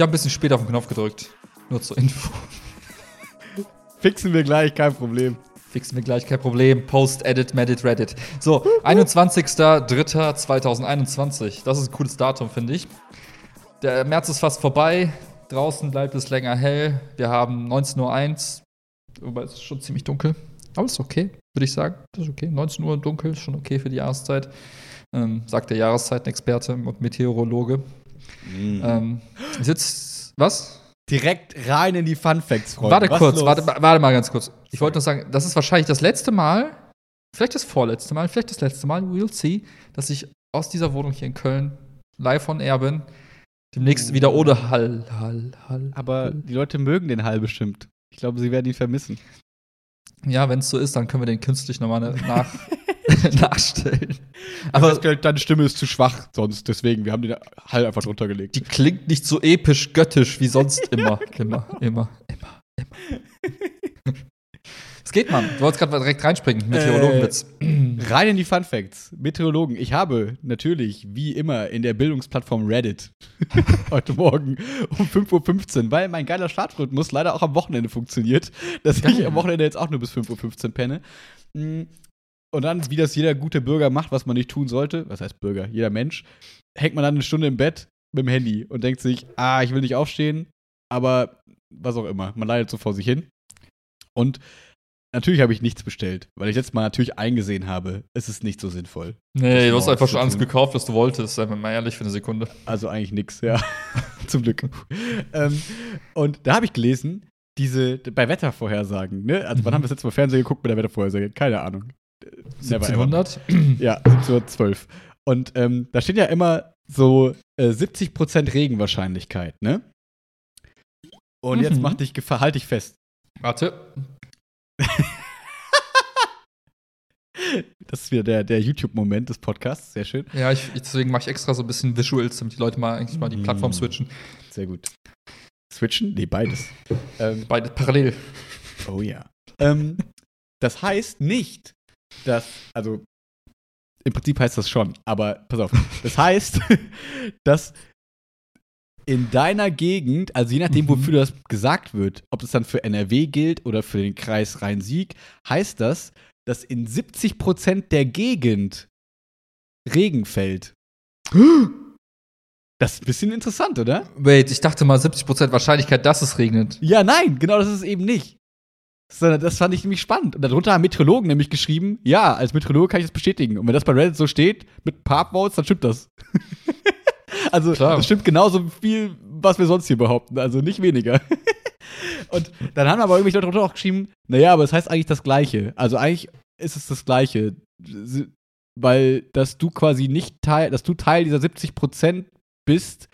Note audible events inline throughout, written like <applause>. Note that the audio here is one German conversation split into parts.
Ich habe ein bisschen später auf den Knopf gedrückt. Nur zur Info. <laughs> Fixen wir gleich, kein Problem. Fixen wir gleich, kein Problem. Post, Edit, Medit, Reddit. So, 21.03.2021. Das ist ein cooles Datum, finde ich. Der März ist fast vorbei. Draußen bleibt es länger hell. Wir haben 19.01 Uhr. Wobei es ist schon ziemlich dunkel. Aber es ist okay, würde ich sagen. Das ist okay. 19 Uhr dunkel, ist schon okay für die Jahreszeit. Ähm, sagt der Jahreszeitenexperte und Meteorologe. Mhm. Ähm, ist jetzt. Was? Direkt rein in die Fun Facts, Freunde. Warte Was kurz, warte, warte mal ganz kurz. Ich wollte nur sagen, das ist wahrscheinlich das letzte Mal, vielleicht das vorletzte Mal, vielleicht das letzte Mal, we'll see, dass ich aus dieser Wohnung hier in Köln live on air bin. Demnächst wieder ohne Hall, Hall, Hall. Aber die Leute mögen den Hall bestimmt. Ich glaube, sie werden ihn vermissen. Ja, wenn es so ist, dann können wir den künstlich nochmal <laughs> nach, <laughs> nachstellen. Aber Aber deine Stimme ist zu schwach sonst, deswegen. Wir haben den Hall einfach drunter gelegt. die klingt nicht so episch göttisch wie sonst <laughs> immer. Immer, immer, immer, immer. Es geht, Mann. Du wolltest gerade direkt reinspringen. Meteorologenwitz. Rein in die Fun Facts. Meteorologen. Ich habe natürlich, wie immer, in der Bildungsplattform Reddit <laughs> heute Morgen um 5.15 Uhr, weil mein geiler Startrhythmus leider auch am Wochenende funktioniert, dass ich Geil. am Wochenende jetzt auch nur bis 5.15 Uhr penne. Und dann, wie das jeder gute Bürger macht, was man nicht tun sollte, was heißt Bürger, jeder Mensch, hängt man dann eine Stunde im Bett mit dem Handy und denkt sich, ah, ich will nicht aufstehen, aber was auch immer. Man leidet so vor sich hin. Und natürlich habe ich nichts bestellt, weil ich jetzt mal natürlich eingesehen habe, es ist nicht so sinnvoll. Nee, du hast einfach schon alles gekauft, was du wolltest. Sei mal ehrlich für eine Sekunde. Also eigentlich nix, ja. <laughs> Zum Glück. ähm, und da habe ich gelesen, diese, bei Wettervorhersagen, ne? Also, wann haben wir das letzte Mal Fernsehen geguckt mit der Wettervorhersage? Keine Ahnung. Äh, never ever. 1700? Ja, 1712. Und ähm, da steht ja immer so äh, 70% Regenwahrscheinlichkeit, ne? Und jetzt Mhm. mach dich, halt dich fest. Warte. <laughs> Das ist wieder der, der YouTube-Moment des Podcasts. Sehr schön. Ja, ich, deswegen mache ich extra so ein bisschen Visuals, damit die Leute mal eigentlich mal die Plattform Mm. switchen. Sehr gut. Switchen? Nee, beides. ähm, Beide parallel. Oh ja. ähm, das heißt nicht, dass, also im Prinzip heißt das schon, aber pass auf. Das heißt, <laughs> dass in deiner Gegend, also je nachdem, Mhm. wofür das gesagt wird, ob es dann für NRW gilt oder für den Kreis Rhein-Sieg, heißt das, dass in 70% der Gegend Regen fällt. <gasps> Das ist ein bisschen interessant, oder? Wait, ich dachte mal 70% Wahrscheinlichkeit, dass es regnet. Ja, nein, genau das ist es eben nicht. Sondern das fand ich nämlich spannend. Und darunter haben Meteorologen nämlich geschrieben, ja, als Meteorologe kann ich das bestätigen. Und wenn das bei Reddit so steht, mit Papvotes, dann stimmt das. <laughs> also, Klar. das stimmt genauso viel, was wir sonst hier behaupten. Also nicht weniger. <laughs> Und dann haben aber irgendwelche Leute darunter auch geschrieben, naja, aber es heißt eigentlich das Gleiche. Also eigentlich ist es das Gleiche. Weil, dass du quasi nicht Teil, dass du Teil dieser 70% bist,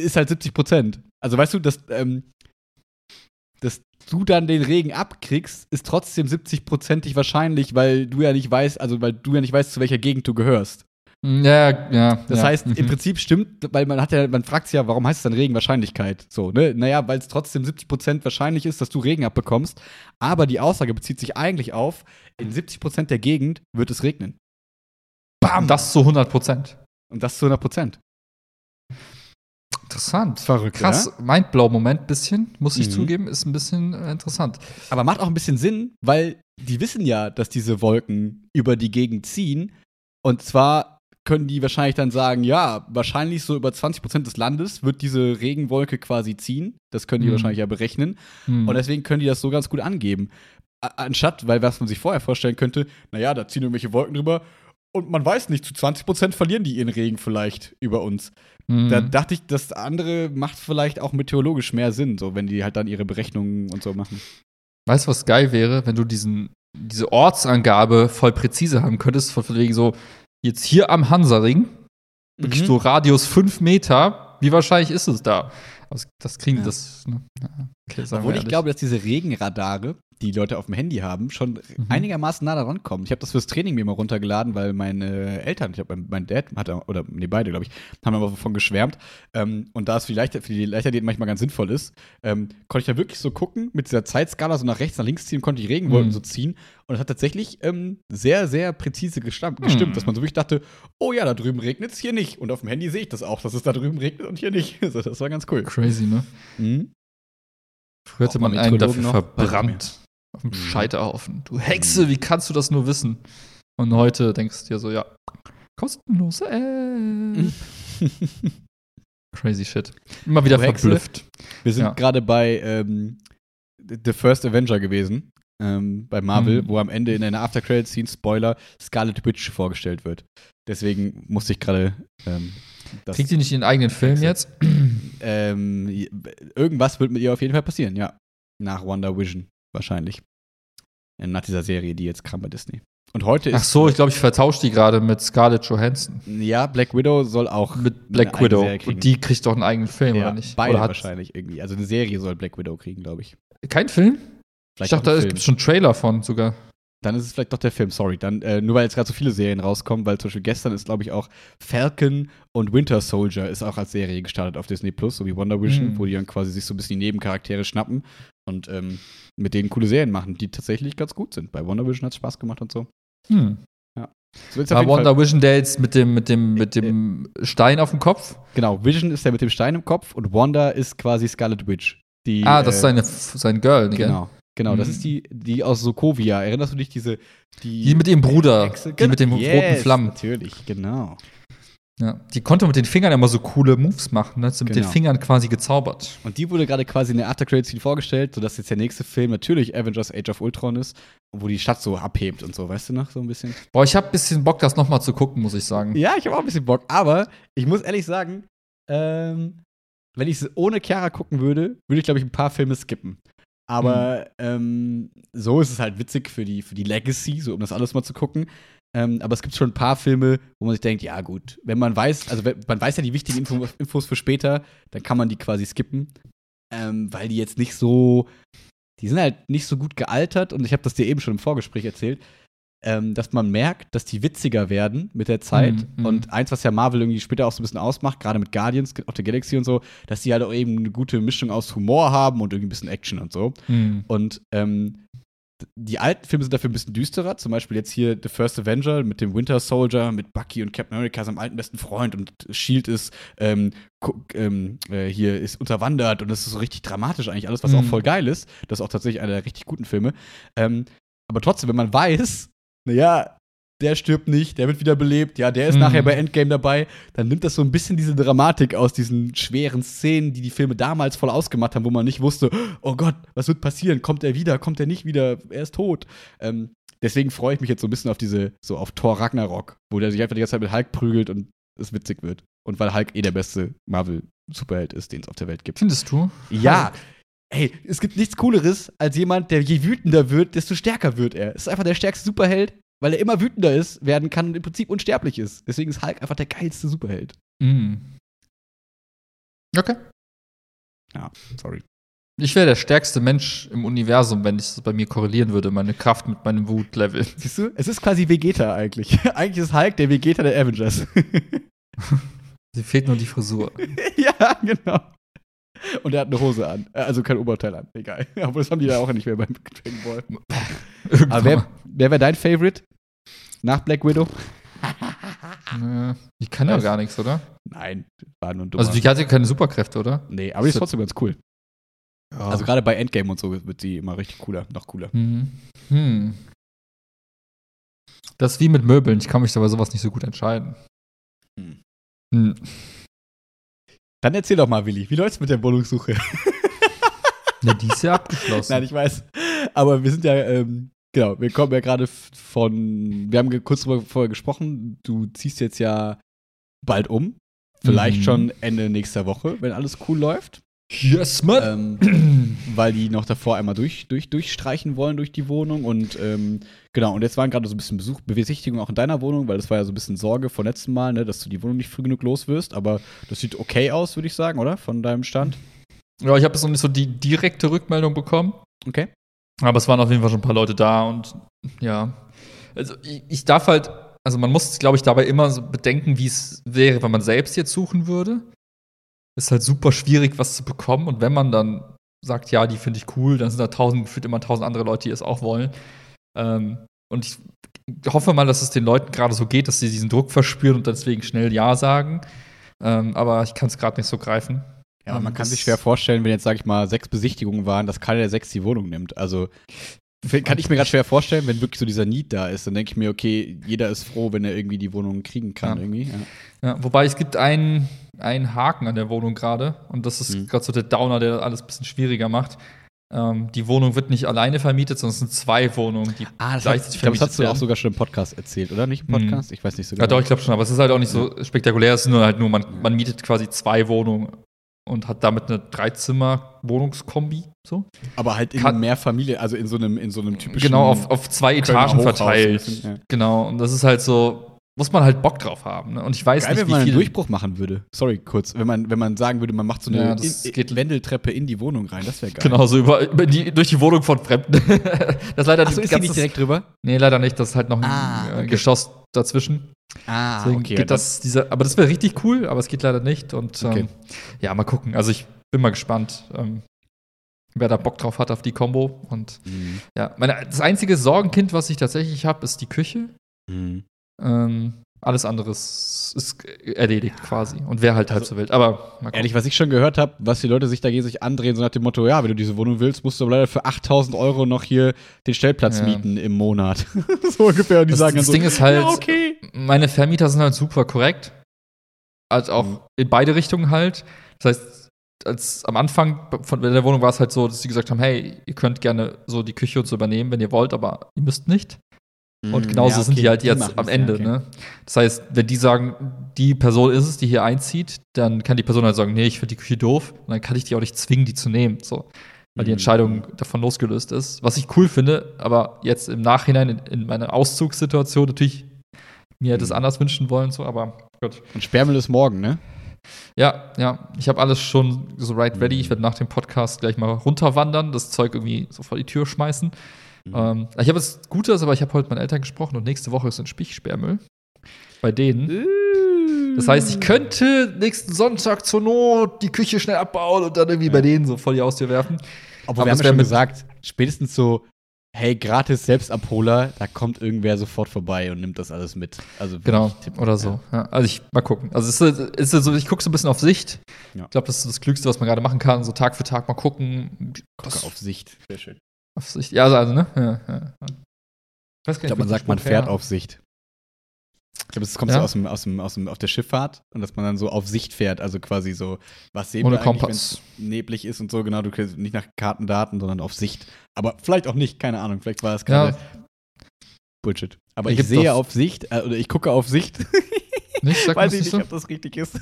ist halt 70%. Also weißt du, dass, ähm, dass du dann den Regen abkriegst, ist trotzdem 70%ig wahrscheinlich, weil du ja nicht weißt, also weil du ja nicht weißt, zu welcher Gegend du gehörst. Ja, ja. Das ja. heißt, im Mhm. Prinzip stimmt, weil man hat ja, man fragt sich ja, warum heißt es dann Regenwahrscheinlichkeit? So, ne? Naja, weil es trotzdem 70% wahrscheinlich ist, dass du Regen abbekommst. Aber die Aussage bezieht sich eigentlich auf, in 70% der Gegend wird es regnen. Bam! Das zu 100%. Und das zu 100%. Interessant. Verrückt, Krass, Mindblow-Moment, bisschen, muss ich Mhm. zugeben, ist ein bisschen äh, interessant. Aber macht auch ein bisschen Sinn, weil die wissen ja, dass diese Wolken über die Gegend ziehen. Und zwar können die wahrscheinlich dann sagen, ja, wahrscheinlich so über 20% des Landes wird diese Regenwolke quasi ziehen. Das können die Mhm. wahrscheinlich ja berechnen. Hm. Und deswegen können die das so ganz gut angeben. Anstatt, weil was man sich vorher vorstellen könnte, naja, da ziehen irgendwelche Wolken drüber und man weiß nicht, zu 20% verlieren die ihren Regen vielleicht über uns. Hm. Da dachte ich, das andere macht vielleicht auch meteorologisch mehr Sinn, so wenn die halt dann ihre Berechnungen und so machen. Weißt du, was geil wäre, wenn du diesen, diese Ortsangabe voll präzise haben könntest, von wegen so, jetzt hier am Hansaring, wirklich Mhm. so Radius 5 Meter, wie wahrscheinlich ist es da? Das, das kriegen Ja. das. Ne? Ja. Okay, Obwohl ich glaube, dass diese Regenradare, die Leute auf dem Handy haben, schon Mhm. einigermaßen nah daran kommen. Ich habe das fürs Training mir mal runtergeladen, weil meine Eltern, ich glaube, mein, mein Dad hatte, oder nee, beide, glaube ich, haben aber davon geschwärmt. Ähm, und da es für die, Leichter, für die Leichtathleten manchmal ganz sinnvoll ist, ähm, konnte ich da wirklich so gucken, mit dieser Zeitskala so nach rechts, nach links ziehen, konnte die Regenwolken Mhm. so ziehen. Und es hat tatsächlich ähm, sehr, sehr präzise gestimmt, Mhm. dass man so wirklich dachte, oh ja, da drüben regnet es, hier nicht. Und auf dem Handy sehe ich das auch, dass es da drüben regnet und hier nicht. <laughs> Also, das war ganz cool. Crazy, ne? Mhm. Früher Braucht man einen dafür verbrannt. Auf dem Mhm. Scheiterhaufen. Du Hexe, wie kannst du das nur wissen? Und heute denkst du dir so, ja, kostenlose App. <laughs> Crazy shit. Immer wieder Du Hexe. verblüfft. Wir sind Ja. gerade bei ähm, The First Avenger gewesen, ähm, bei Marvel, Mhm. wo am Ende in einer After-Credit-Scene, Spoiler, Scarlet Witch vorgestellt wird. Deswegen musste ich gerade ähm, das. Kriegt sie nicht ihren eigenen Film jetzt? <clears throat> ähm, irgendwas wird mit ihr auf jeden Fall passieren, ja. Nach Wonder Vision, wahrscheinlich. Äh, Nach dieser Serie, die jetzt kam bei Disney. Und heute ist. Ach so, ich glaube, ich vertausche die gerade mit Scarlett Johansson. Ja, Black Widow soll auch. Mit Black Widow. Und die kriegt doch einen eigenen Film, ja, oder nicht? Beide oder wahrscheinlich irgendwie. Also eine Serie soll Black Widow kriegen, glaube ich. kein Film? Vielleicht ich dachte, da gibt es schon einen Trailer von sogar. Dann ist es vielleicht doch der Film, sorry. Dann, äh, nur weil jetzt gerade so viele Serien rauskommen, weil zum Beispiel gestern ist, glaube ich, auch Falcon und Winter Soldier ist auch als Serie gestartet auf Disney Plus, so wie Wonder Vision, Mhm. wo die dann quasi sich so ein bisschen die Nebencharaktere schnappen und ähm, mit denen coole Serien machen, die tatsächlich ganz gut sind. Bei Wonder Vision hat es Spaß gemacht und so. Hm. so War Wonder Vision der jetzt mit dem, mit dem, mit dem Stein auf dem Kopf? genau, Vision ist der mit dem Stein im Kopf und Wanda ist quasi Scarlet Witch. Die, ah, das äh, ist seine, sein Girl, gell? Genau. Genau, das Mhm. ist die, die aus Sokovia. Erinnerst du dich, diese. Die, Die mit ihrem Bruder, Hexe? die mit den Yes, roten Flammen. Natürlich, genau. Ja. Die konnte mit den Fingern immer so coole Moves machen, ne? Hat sie mit Genau. den Fingern quasi gezaubert. Und die wurde gerade quasi in der After Credits Scene vorgestellt, sodass jetzt der nächste Film natürlich Avengers Age of Ultron ist, wo die Stadt so abhebt und so, weißt du noch, so ein bisschen. Boah, ich hab ein bisschen Bock, das nochmal zu gucken, muss ich sagen. Ja, ich habe auch ein bisschen Bock, aber ich muss ehrlich sagen, ähm, wenn ich es ohne Chiara gucken würde, würde ich, glaube ich, ein paar Filme skippen. Aber ähm, so ist es halt witzig für die, für die Legacy, so um das alles mal zu gucken. Ähm, aber es gibt schon ein paar Filme, wo man sich denkt, ja gut, wenn man weiß, also wenn, man weiß ja die wichtigen Info, Infos für später, dann kann man die quasi skippen, ähm, weil die jetzt nicht so, die sind halt nicht so gut gealtert und ich habe das dir eben schon im Vorgespräch erzählt, ähm, dass man merkt, dass die witziger werden mit der Zeit. Mhm, mhm. Und eins, was ja Marvel irgendwie später auch so ein bisschen ausmacht, gerade mit Guardians of the Galaxy und so, dass die halt auch eben eine gute Mischung aus Humor haben und irgendwie ein bisschen Action und so. Hm. Und ähm, die alten Filme sind dafür ein bisschen düsterer. Zum Beispiel jetzt hier The First Avenger mit dem Winter Soldier, mit Bucky und Captain America, seinem alten besten Freund. Und Shield ist ähm, ähm, äh, hier ist unterwandert und das ist so richtig dramatisch eigentlich alles, was Mhm. auch voll geil ist. Das ist auch tatsächlich einer der richtig guten Filme. Ähm, aber trotzdem, wenn man weiß, naja, der stirbt nicht, der wird wieder belebt, ja, der ist Mhm. nachher bei Endgame dabei, dann nimmt das so ein bisschen diese Dramatik aus diesen schweren Szenen, die die Filme damals voll ausgemacht haben, wo man nicht wusste, oh Gott, was wird passieren? Kommt er wieder? Kommt er nicht wieder? Er ist tot. Ähm, deswegen freue ich mich jetzt so ein bisschen auf diese, so auf Thor Ragnarok, wo der sich einfach die ganze Zeit mit Hulk prügelt und es witzig wird. Und weil Hulk eh der beste Marvel-Superheld ist, den es auf der Welt gibt. Findest du? Ja. Ey, es gibt nichts Cooleres als jemand, der je wütender wird, desto stärker wird er. Es ist einfach der stärkste Superheld, weil er immer wütender ist, werden kann und im Prinzip unsterblich ist. Deswegen ist Hulk einfach der geilste Superheld. Hm. Okay. Sorry. Ich wäre der stärkste Mensch im Universum, wenn ich das bei mir korrelieren würde, meine Kraft mit meinem Wutlevel. <laughs> Siehst du? Es ist quasi Vegeta eigentlich. <laughs> eigentlich ist Hulk der Vegeta der Avengers. <laughs> Sie fehlt nur die Frisur. ja, genau. Und er hat eine Hose an. Äh, Also kein Oberteil an. Egal. Aber das haben die da auch nicht mehr beim Dragon Ball. Aber wer, wer wäre dein Favorite? Nach Black Widow? <laughs> Nö, Die kann ja gar nichts, oder? Nein, war nur ein dummer. Also die hat ja keine Superkräfte, oder? nee, aber die ist trotzdem ganz cool. Ja. Also gerade bei Endgame und so wird sie immer richtig cooler, noch cooler. Hm. Hm. Das ist wie mit Möbeln. Ich kann mich da bei sowas nicht so gut entscheiden. Hm. Hm. Dann erzähl doch mal, Willi, wie läuft's mit der Wohnungssuche? Ne, die ist ja abgeschlossen. <laughs> Nein, ich weiß. Aber wir sind ja, ähm, genau, wir kommen ja gerade von, wir haben kurz drüber vorher gesprochen, du ziehst jetzt ja bald um. Vielleicht Mhm. schon Ende nächster Woche, wenn alles cool läuft. yes, man. Ähm, <clears throat> weil die noch davor einmal durch, durch, durchstreichen wollen durch die Wohnung. Und ähm, genau, und jetzt waren gerade so ein bisschen Besuch, Besichtigung auch in deiner Wohnung, weil das war ja so ein bisschen Sorge vom letzten Mal, ne, dass du die Wohnung nicht früh genug los wirst. Aber das sieht okay aus, würde ich sagen, oder? Von deinem Stand. Ja, ich habe jetzt noch nicht so die direkte Rückmeldung bekommen. Okay. Aber es waren auf jeden Fall schon ein paar Leute da und ja. Also ich, ich darf halt, also man muss, glaube ich, dabei immer so bedenken, wie es wäre, wenn man selbst jetzt suchen würde. Ist halt super schwierig, was zu bekommen. Und wenn man dann sagt, ja, die finde ich cool, dann sind da tausend, gefühlt immer tausend andere Leute, die es auch wollen. Ähm, und ich hoffe mal, dass es den Leuten gerade so geht, dass sie diesen Druck verspüren und deswegen schnell Ja sagen. Ähm, aber ich kann es gerade nicht so greifen. Ja, Ähm, man kann sich schwer vorstellen, wenn jetzt, sag ich mal, sechs Besichtigungen waren, dass keiner der sechs die Wohnung nimmt. Also kann ich mir gerade schwer vorstellen, wenn wirklich so dieser Need da ist, dann denke ich mir, okay, jeder ist froh, wenn er irgendwie die Wohnung kriegen kann. Ja. Irgendwie. Ja. Ja, wobei es gibt einen, einen Haken an der Wohnung gerade. Und das ist Mhm. gerade so der Downer, der alles ein bisschen schwieriger macht. Ähm, die Wohnung wird nicht alleine vermietet, sondern es sind zwei Wohnungen, die Ah, das, hat, gleichzeitig ich glaube, das hast du vermietet auch sogar schon im Podcast erzählt, oder? Nicht im Mhm. Podcast? Ich weiß nicht so Ja, doch, ich glaube schon, aber es ist halt auch nicht so spektakulär. Es ist nur halt nur, man, man mietet quasi zwei Wohnungen und hat damit eine Dreizimmer-Wohnungskombi. So. Aber halt in Kann- mehr Familie, also in so einem, in so einem typischen Genau, auf, auf zwei Kölner Etagen Hochhaus verteilt. bisschen, ja. Genau, und das ist halt so, muss man halt Bock drauf haben. Ne? Und ich weiß Geil, nicht, wenn wie man einen viel. Durchbruch machen würde. Sorry, kurz. Wenn man, wenn man sagen würde, man macht so eine Ja, das in, geht- Wendeltreppe in die Wohnung rein, das wäre geil. Genau, so über, über die, durch die Wohnung von Fremden. <laughs> das ist leider Achso, ist die nicht direkt drüber? Nee, leider nicht. Das ist halt noch ein Ah, äh, okay. Geschoss dazwischen. Ah, Deswegen geht das, dieser, aber das wäre richtig cool, aber es geht leider nicht. Und ähm, Okay. ja, mal gucken. Also ich bin mal gespannt, ähm, wer da Bock drauf hat auf die Combo. Und Mhm. ja, meine, das einzige Sorgenkind, was ich tatsächlich habe, ist die Küche. Mhm. Ähm, alles andere ist, erledigt quasi. Und wäre halt halb Also, so wild. Aber mal. Ehrlich, was ich schon gehört habe, was die Leute sich dagegen sich andrehen, so nach dem Motto, ja, wenn du diese Wohnung willst, musst du aber leider für 8000 Euro noch hier den Stellplatz Ja. mieten im Monat. <laughs> so ungefähr. Und die das, sagen das dann so, Ding ist halt, ja, okay. meine Vermieter sind halt super korrekt. Also auch Mhm. in beide Richtungen halt. Das heißt, als am Anfang von der Wohnung war es halt so, dass sie gesagt haben, hey, ihr könnt gerne so die Küche und so übernehmen, wenn ihr wollt, aber ihr müsst nicht. Und Mhm, genauso ja, sind okay, die halt jetzt machen's, am Ende. ja, okay. ne? Das heißt, wenn die sagen, die Person ist es, die hier einzieht, dann kann die Person halt sagen, nee, ich finde die Küche doof. Und dann kann ich die auch nicht zwingen, die zu nehmen. So. Weil die Mhm. Entscheidung davon losgelöst ist. Was ich cool finde, aber jetzt im Nachhinein in, in meiner Auszugssituation natürlich mir hätte es Mhm. anders wünschen wollen, so, aber gut. Und Sperrmüll ist morgen, ne? Ja, ja, ich habe alles schon so right ready. Mhm. Ich werde nach dem Podcast gleich mal runterwandern, das Zeug irgendwie so vor die Tür schmeißen. Mhm. Ähm, ich habe jetzt Gutes, aber ich habe heute mit meinen Eltern gesprochen und nächste Woche ist ein Spichsperrmüll bei denen. Das heißt, ich könnte nächsten Sonntag zur Not die Küche schnell abbauen und dann irgendwie Ja. bei denen so vor die Haustür werfen. Obwohl Aber wir haben es ja schon gesagt, spätestens so, hey, gratis Selbstabholer, da kommt irgendwer sofort vorbei und nimmt das alles mit. Also Genau, wirklich Tipp. oder so. Ja. also ich mal gucken. Also es ist, es ist so, ich gucke so ein bisschen auf Sicht. Ja. Ich glaube, das ist das Klügste, was man gerade machen kann. So Tag für Tag mal gucken. Gucke auf Sicht. Sehr schön. Auf Sicht. Ja, also, also ne? Ja, ja. Ich weiß gar Ich glaube, man sagt, man fährt her- auf Sicht. Ich glaube, es kommt Ja? so aus dem, aus dem, aus dem, auf der Schifffahrt und dass man dann so auf Sicht fährt, also quasi so, was sehen Ohne wir eigentlich, Kompass. wenn's neblig ist und so, genau, du kriegst nicht nach Kartendaten, sondern auf Sicht. Aber vielleicht auch nicht, keine Ahnung, vielleicht war Ja. gerade Bullshit. Aber ich gibt's sehe auf Sicht, äh, oder ich gucke auf Sicht, Nicht, sag <laughs> weiß ich nicht, du? ob das richtig ist.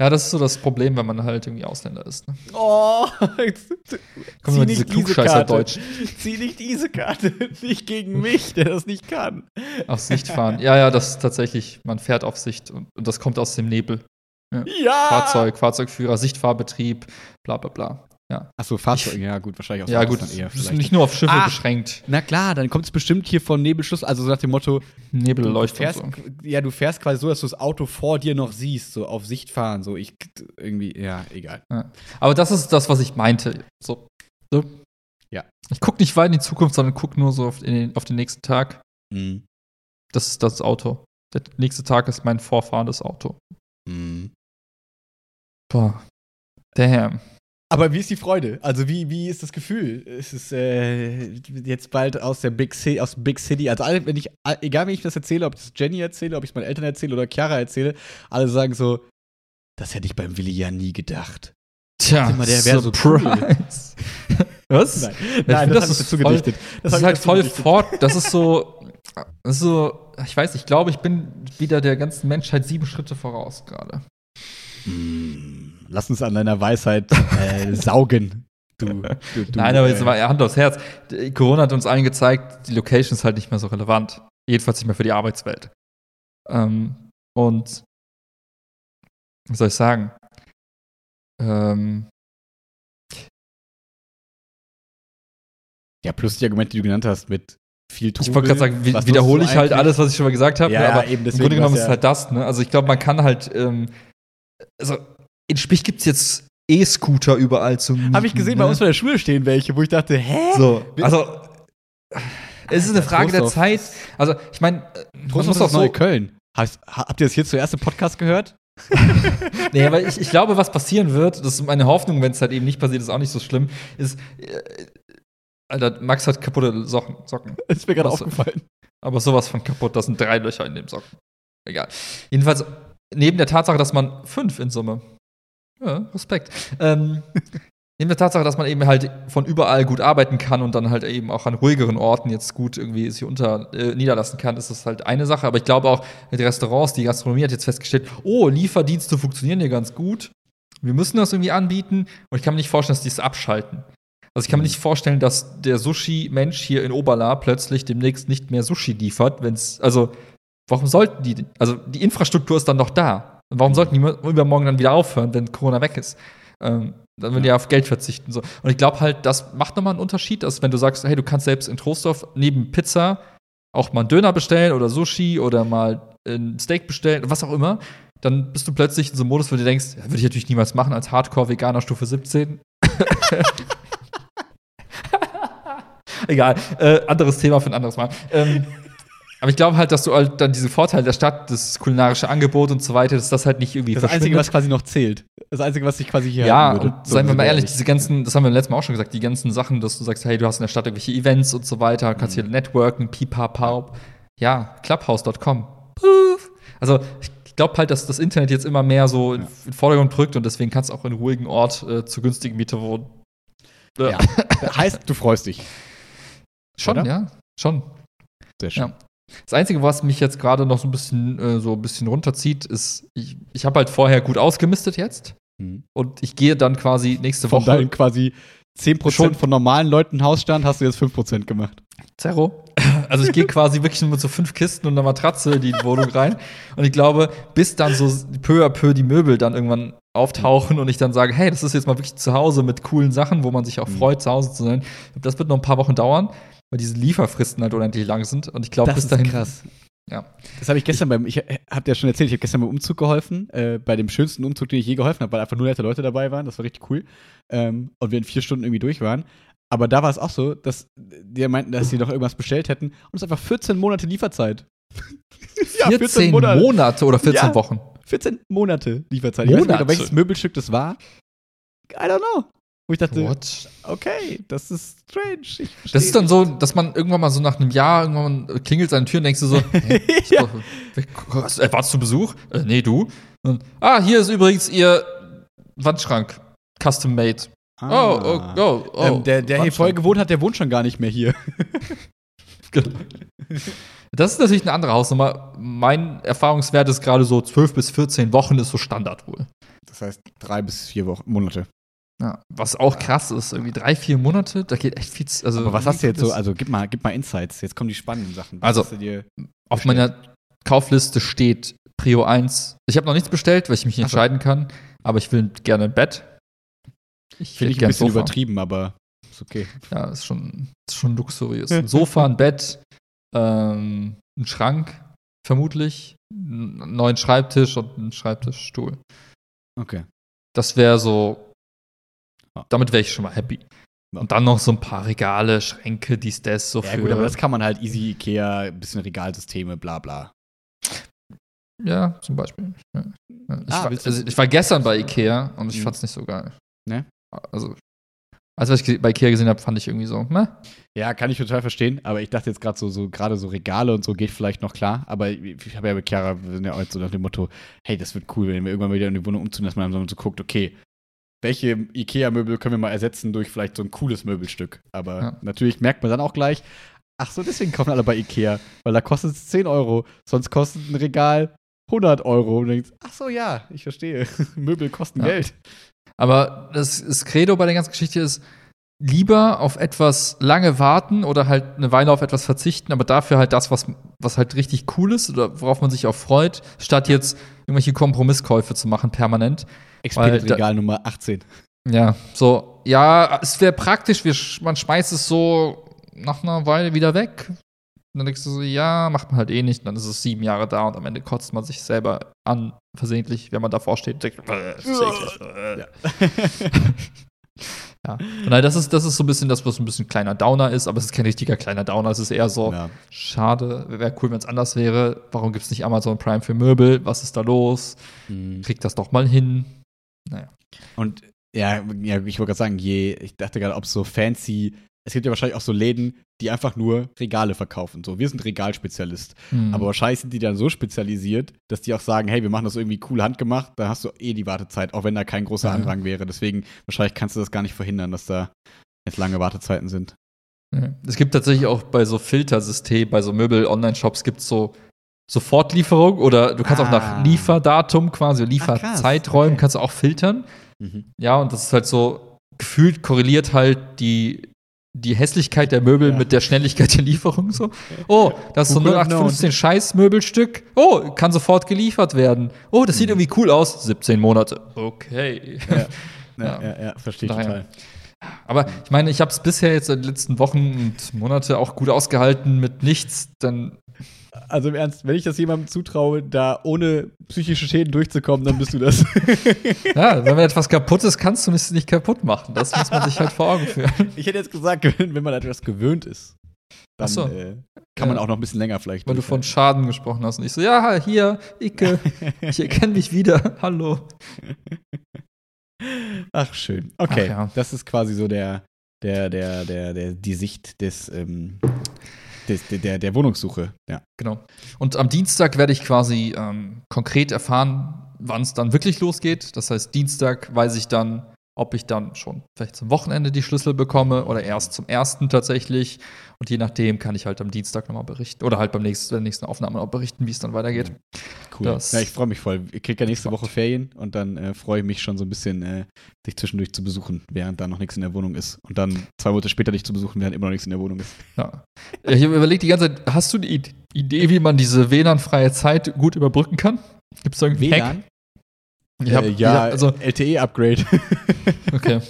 Ja, das ist so das Problem, wenn man halt irgendwie Ausländer ist. Ne? Oh, Kommen immer diese Klugscheißer-Deutschen Zieh nicht diese Karte, <laughs> nicht gegen mich, der das nicht kann. auf Sicht fahren. Ja, ja, das ist tatsächlich, man fährt auf Sicht und, und das kommt aus dem Nebel. Ja! Fahrzeug, Fahrzeugführer, Sichtfahrbetrieb, bla bla bla. Achso, Fahrzeug, ja gut, wahrscheinlich aus Ja, gut, das ist nicht nur auf Schiffe Ah. beschränkt. Na klar, dann kommt es bestimmt hier von Nebelschluss, also so nach dem Motto, Nebelleuchtung. So. ja, du fährst quasi so, dass du das Auto vor dir noch siehst, so auf Sicht fahren, so ich irgendwie, ja, egal. Aber das ist das, was ich meinte. So. so. Ja. Ich gucke nicht weit in die Zukunft, sondern gucke nur so auf den, auf den nächsten Tag. Mhm. Das ist das Auto. Der nächste Tag ist mein vorfahrendes Auto. Mhm. Boah. Damn. Aber wie ist die Freude? Also wie, wie ist das Gefühl? Ist es äh, jetzt bald aus der Big City, aus Big City? Also alle, wenn ich, egal wie ich das erzähle, ob ich das Jenny erzähle, ob ich es meinen Eltern erzähle oder Chiara erzähle, alle sagen so, das hätte ich beim Willi ja nie gedacht. Tja, Immer der wär so cool. <laughs> Was? Nein, Nein das, das ist ist dazu voll- gedichtet. Das, hab ist halt voll fort. Das ist so. Das ist so. Ich weiß, ich glaube, ich bin wieder der ganzen Menschheit sieben Schritte voraus gerade. Mm, lass uns an deiner Weisheit äh, <laughs> saugen. Du, du, du, Nein, aber jetzt äh, mal Hand aufs Herz. Corona hat uns allen gezeigt, die Location ist halt nicht mehr so relevant. Jedenfalls nicht mehr für die Arbeitswelt. Ähm, und was soll ich sagen? Ähm, ja, plus die Argumente, die du genannt hast, mit viel Trubel. Ich wollte gerade sagen, wiederhole ich halt alles, was ich schon mal gesagt habe, ja, ne, aber eben im Grunde genommen ist es halt das. Ne? Also ich glaube, man kann halt, ähm, also in Sprich gibt es jetzt E-Scooter überall zu mieten. Habe ich gesehen, bei ne? uns vor der Schule stehen welche, wo ich dachte, hä? So, also es ist eine Frage der. Zeit. Also ich meine, man Trotzdem muss ist das so, Köln. Habt ihr das hier zuerst im Podcast gehört? <laughs> nee, aber ich, ich glaube, was passieren wird, das ist meine Hoffnung, wenn es halt eben nicht passiert, ist auch nicht so schlimm, ist, äh, Alter, Max hat kaputte Socken, Socken. <laughs> Ist mir gerade aufgefallen. Aber sowas von kaputt, das sind drei Löcher in dem Socken. Egal. Jedenfalls, neben der Tatsache, dass man fünf in Summe. Ja, Respekt. Ähm, neben der Tatsache, dass man eben halt von überall gut arbeiten kann und dann halt eben auch an ruhigeren Orten jetzt gut irgendwie sich unter äh, niederlassen kann, ist das halt eine Sache. Aber ich glaube auch, die Restaurants, die Gastronomie hat jetzt festgestellt, oh, Lieferdienste funktionieren hier ganz gut. Wir müssen das irgendwie anbieten. Und ich kann mir nicht vorstellen, dass die es abschalten. Also ich kann mir nicht vorstellen, dass der Sushi-Mensch hier in Oberla plötzlich demnächst nicht mehr Sushi liefert, wenn es, also warum sollten die, also die Infrastruktur ist dann noch da. Warum sollten die übermorgen dann wieder aufhören, wenn Corona weg ist? Ähm, dann würden die ja auf Geld verzichten. So. Und ich glaube halt, das macht nochmal einen Unterschied, dass wenn du sagst, hey, du kannst selbst in Trostorf neben Pizza auch mal einen Döner bestellen oder Sushi oder mal ein Steak bestellen, was auch immer, dann bist du plötzlich in so einem Modus, wo du denkst, ja, würde ich natürlich niemals machen als Hardcore-Veganer Stufe 17. <laughs> Egal, äh, anderes Thema für ein anderes Mal. Ähm, aber ich glaube halt, dass du halt dann diese Vorteile der Stadt, das kulinarische Angebot und so weiter, dass das halt nicht irgendwie Das Einzige, was quasi noch zählt. Das Einzige, was ich quasi hier ja, würde. und seien wir mal ehrlich, diese ganzen, das haben wir im letzten Mal auch schon gesagt, die ganzen Sachen, dass du sagst, hey, du hast in der Stadt irgendwelche Events und so weiter, kannst Mhm. hier networken, pipapau. Ja, clubhouse.com. Also, ich glaube halt, dass das Internet jetzt immer mehr so in, in den Vordergrund rückt und deswegen kannst du auch in einem ruhigen Ort äh, zu günstigen Miete wohnen. Ja. <laughs> heißt, du freust dich. Schon, Oder? ja, schon. Sehr schön. Ja. Das Einzige, was mich jetzt gerade noch so ein bisschen, äh, so ein bisschen runterzieht, ist, ich, ich habe halt vorher gut ausgemistet jetzt Mhm. und ich gehe dann quasi nächste Von Woche. deinen quasi 10% Schon- von normalen Leuten Hausstand hast du jetzt 5% gemacht. Zerro. <laughs> Also ich gehe quasi wirklich nur mit so fünf Kisten und einer Matratze in die Wohnung rein. Und ich glaube, bis dann so peu à peu die Möbel dann irgendwann auftauchen und ich dann sage, hey, das ist jetzt mal wirklich zu Hause mit coolen Sachen, wo man sich auch Mhm. freut, zu Hause zu sein. Das wird noch ein paar Wochen dauern, weil diese Lieferfristen halt unendlich lang sind. Und ich glaube, bis dahin. Ja. Das habe ich gestern beim, ich habe dir ja schon erzählt, ich habe gestern beim Umzug geholfen, äh, bei dem schönsten Umzug, den ich je geholfen habe, weil einfach nur nette Leute dabei waren, das war richtig cool. Ähm, und wir in vier Stunden irgendwie durch waren. Aber da war es auch so, dass die meinten, dass sie noch irgendwas bestellt hätten und es ist einfach 14 Monate Lieferzeit. <laughs> 14 Monate. oder 14 Ja. Wochen. 14 Monate Lieferzeit. Ich weiß nicht Monate? welches Möbelstück das war. I don't know. Wo ich dachte, What? okay, das ist strange. Das ist dann so, dass man irgendwann mal so nach einem Jahr irgendwann klingelt seine Tür und denkst du so, <laughs> ist Ja. doch- erwartest du Besuch? Äh, nee, du. Und, ah, hier ist übrigens ihr Wandschrank. Custom made. Oh, oh, oh, oh. ähm, der, der hier vorher gewohnt hat, der wohnt schon gar nicht mehr hier. <laughs> Das ist natürlich eine andere Hausnummer. Mein Erfahrungswert ist gerade so 12 bis 14 Wochen ist so Standard wohl. Das heißt drei bis vier Wochen, Monate. Ja, was auch krass ist, irgendwie drei, vier Monate, da geht echt viel. Also, Aber was hast du jetzt so? Also gib mal, gib mal Insights. Jetzt kommen die spannenden Sachen. Was Also- Auf meiner Kaufliste steht Prio 1. Ich habe noch nichts bestellt, weil ich mich nicht Ach so. entscheiden kann, aber ich will gerne ein Bett. Ich Finde ich ein bisschen Sofa. übertrieben, aber ist okay. Ja, ist schon, ist schon luxuriös. Ein Sofa, ein Bett, ähm, ein Schrank, vermutlich, einen neuen Schreibtisch und einen Schreibtischstuhl. Okay. Das wäre so, Ja. damit wäre ich schon mal happy. Ja. Und dann noch so ein paar Regale, Schränke, dies, das, so Ja, für. gut, aber das kann man halt easy Ikea, ein bisschen Regalsysteme, bla bla. ja, zum Beispiel. Ja. Ich, Ah, war, also ich war gestern bei Ikea und ich Mhm. fand's nicht so geil. Ne? Also, als was ich bei Ikea gesehen habe, fand ich irgendwie so, meh. Ja, kann ich total verstehen, aber ich dachte jetzt gerade so, so gerade so Regale und so geht vielleicht noch klar, aber ich, ich habe ja mit Chiara, wir sind ja heute so nach dem Motto, hey, das wird cool, wenn wir irgendwann wieder in die Wohnung umziehen, dass man dann so guckt, okay, welche Ikea-Möbel können wir mal ersetzen durch vielleicht so ein cooles Möbelstück. Aber Ja. natürlich merkt man dann auch gleich, ach so, deswegen kaufen alle bei Ikea, weil da kostet es 10 Euro, sonst kostet ein Regal 100 Euro. Und du denkst, ach so, ja, ich verstehe, <laughs> Möbel kosten Ja. Geld. Aber das, das Credo bei der ganzen Geschichte ist, lieber auf etwas lange warten oder halt eine Weile auf etwas verzichten, aber dafür halt das, was, was halt richtig cool ist oder worauf man sich auch freut, statt jetzt irgendwelche Kompromisskäufe zu machen permanent. Expedit-Regal Nummer 18. Ja, so, ja, es wäre praktisch, wir, man schmeißt es so nach einer Weile wieder weg. Und dann denkst du so, ja, macht man halt eh nicht. Und dann ist es sieben Jahre da und am Ende kotzt man sich selber an, versehentlich, wenn man davor steht denkt. Ja. <laughs> <laughs> <laughs> Ja. Daher, das ist, das ist so ein bisschen das, was ein bisschen kleiner Downer ist, aber es ist kein richtiger kleiner Downer. Es ist eher so, Ja. schade, wäre cool, wenn es anders wäre. Warum gibt es nicht Amazon Prime für Möbel? Was ist da los? Mhm. Kriegt das doch mal hin. Naja. Und ja, ja ich wollte gerade sagen, je, ich dachte gerade, ob so fancy, es gibt ja wahrscheinlich auch so Läden, die einfach nur Regale verkaufen. So, wir sind Regalspezialist. Hm. Aber wahrscheinlich sind die dann so spezialisiert, dass die auch sagen, hey, wir machen das irgendwie cool handgemacht, da hast du eh die Wartezeit, auch wenn da kein großer Ja. Andrang wäre. Deswegen, wahrscheinlich kannst du das gar nicht verhindern, dass da jetzt lange Wartezeiten sind. Es gibt tatsächlich auch bei so Filtersystemen, bei so Möbel-Online-Shops gibt es so Sofortlieferung oder du kannst auch Ah. nach Lieferdatum quasi, Lieferzeiträumen okay. kannst du auch filtern. Mhm. Ja, und das ist halt so, gefühlt korreliert halt die, die Hässlichkeit der Möbel Ja. mit der Schnelligkeit der Lieferung so. Oh, das ist so Who could have 0815 Scheiß-Möbelstück. Oh, kann sofort geliefert werden. Oh, das sieht Mhm. irgendwie cool aus. 17 Monate. Okay. Ja. <laughs> Ja, Ja. ja, ja, verstehe total. Aber ich meine, ich habe es bisher jetzt in den letzten Wochen und Monate auch gut ausgehalten mit nichts. Dann Also im Ernst, wenn ich das jemandem zutraue, da ohne psychische Schäden durchzukommen, dann bist du das. <laughs> Ja, wenn man etwas kaputt ist, kannst du es nicht kaputt machen. Das muss man sich halt vor Augen führen. <laughs> ich hätte jetzt gesagt, wenn man etwas gewöhnt ist, dann so. äh, kann man Ja. auch noch ein bisschen länger vielleicht. Weil du von. Schaden gesprochen hast. Und ich so, ja, hier, Icke, ich erkenne mich wieder. Hallo. <laughs> Ach, schön. Okay, Ach ja. das ist quasi so der, der, der, der, der, die Sicht des, ähm, des der, der, Wohnungssuche. Ja. Genau. Und am Dienstag werde ich quasi ähm, konkret erfahren, wann es dann wirklich losgeht. Das heißt, Dienstag weiß ich dann, ob ich dann schon vielleicht zum Wochenende die Schlüssel bekomme oder erst zum ersten tatsächlich. Und je nachdem kann ich halt am Dienstag nochmal berichten oder halt beim nächsten, bei der nächsten Aufnahme noch berichten, wie es dann weitergeht. Cool. Das- ja, ich freue mich voll. Ich kriege ja nächste Woche Ferien und dann äh, freue ich mich schon so ein bisschen, äh, dich zwischendurch zu besuchen, während da noch nichts in der Wohnung ist. Und dann zwei Monate später dich zu besuchen, während immer noch nichts in der Wohnung ist. Ja. Ich habe überlegt die ganze Zeit, hast du eine Id- Idee, wie man diese WLAN-freie Zeit gut überbrücken kann? Gibt es da irgendwie einen Hack? Ich hab, äh, ich ja, also, LTE-Upgrade. <laughs> okay.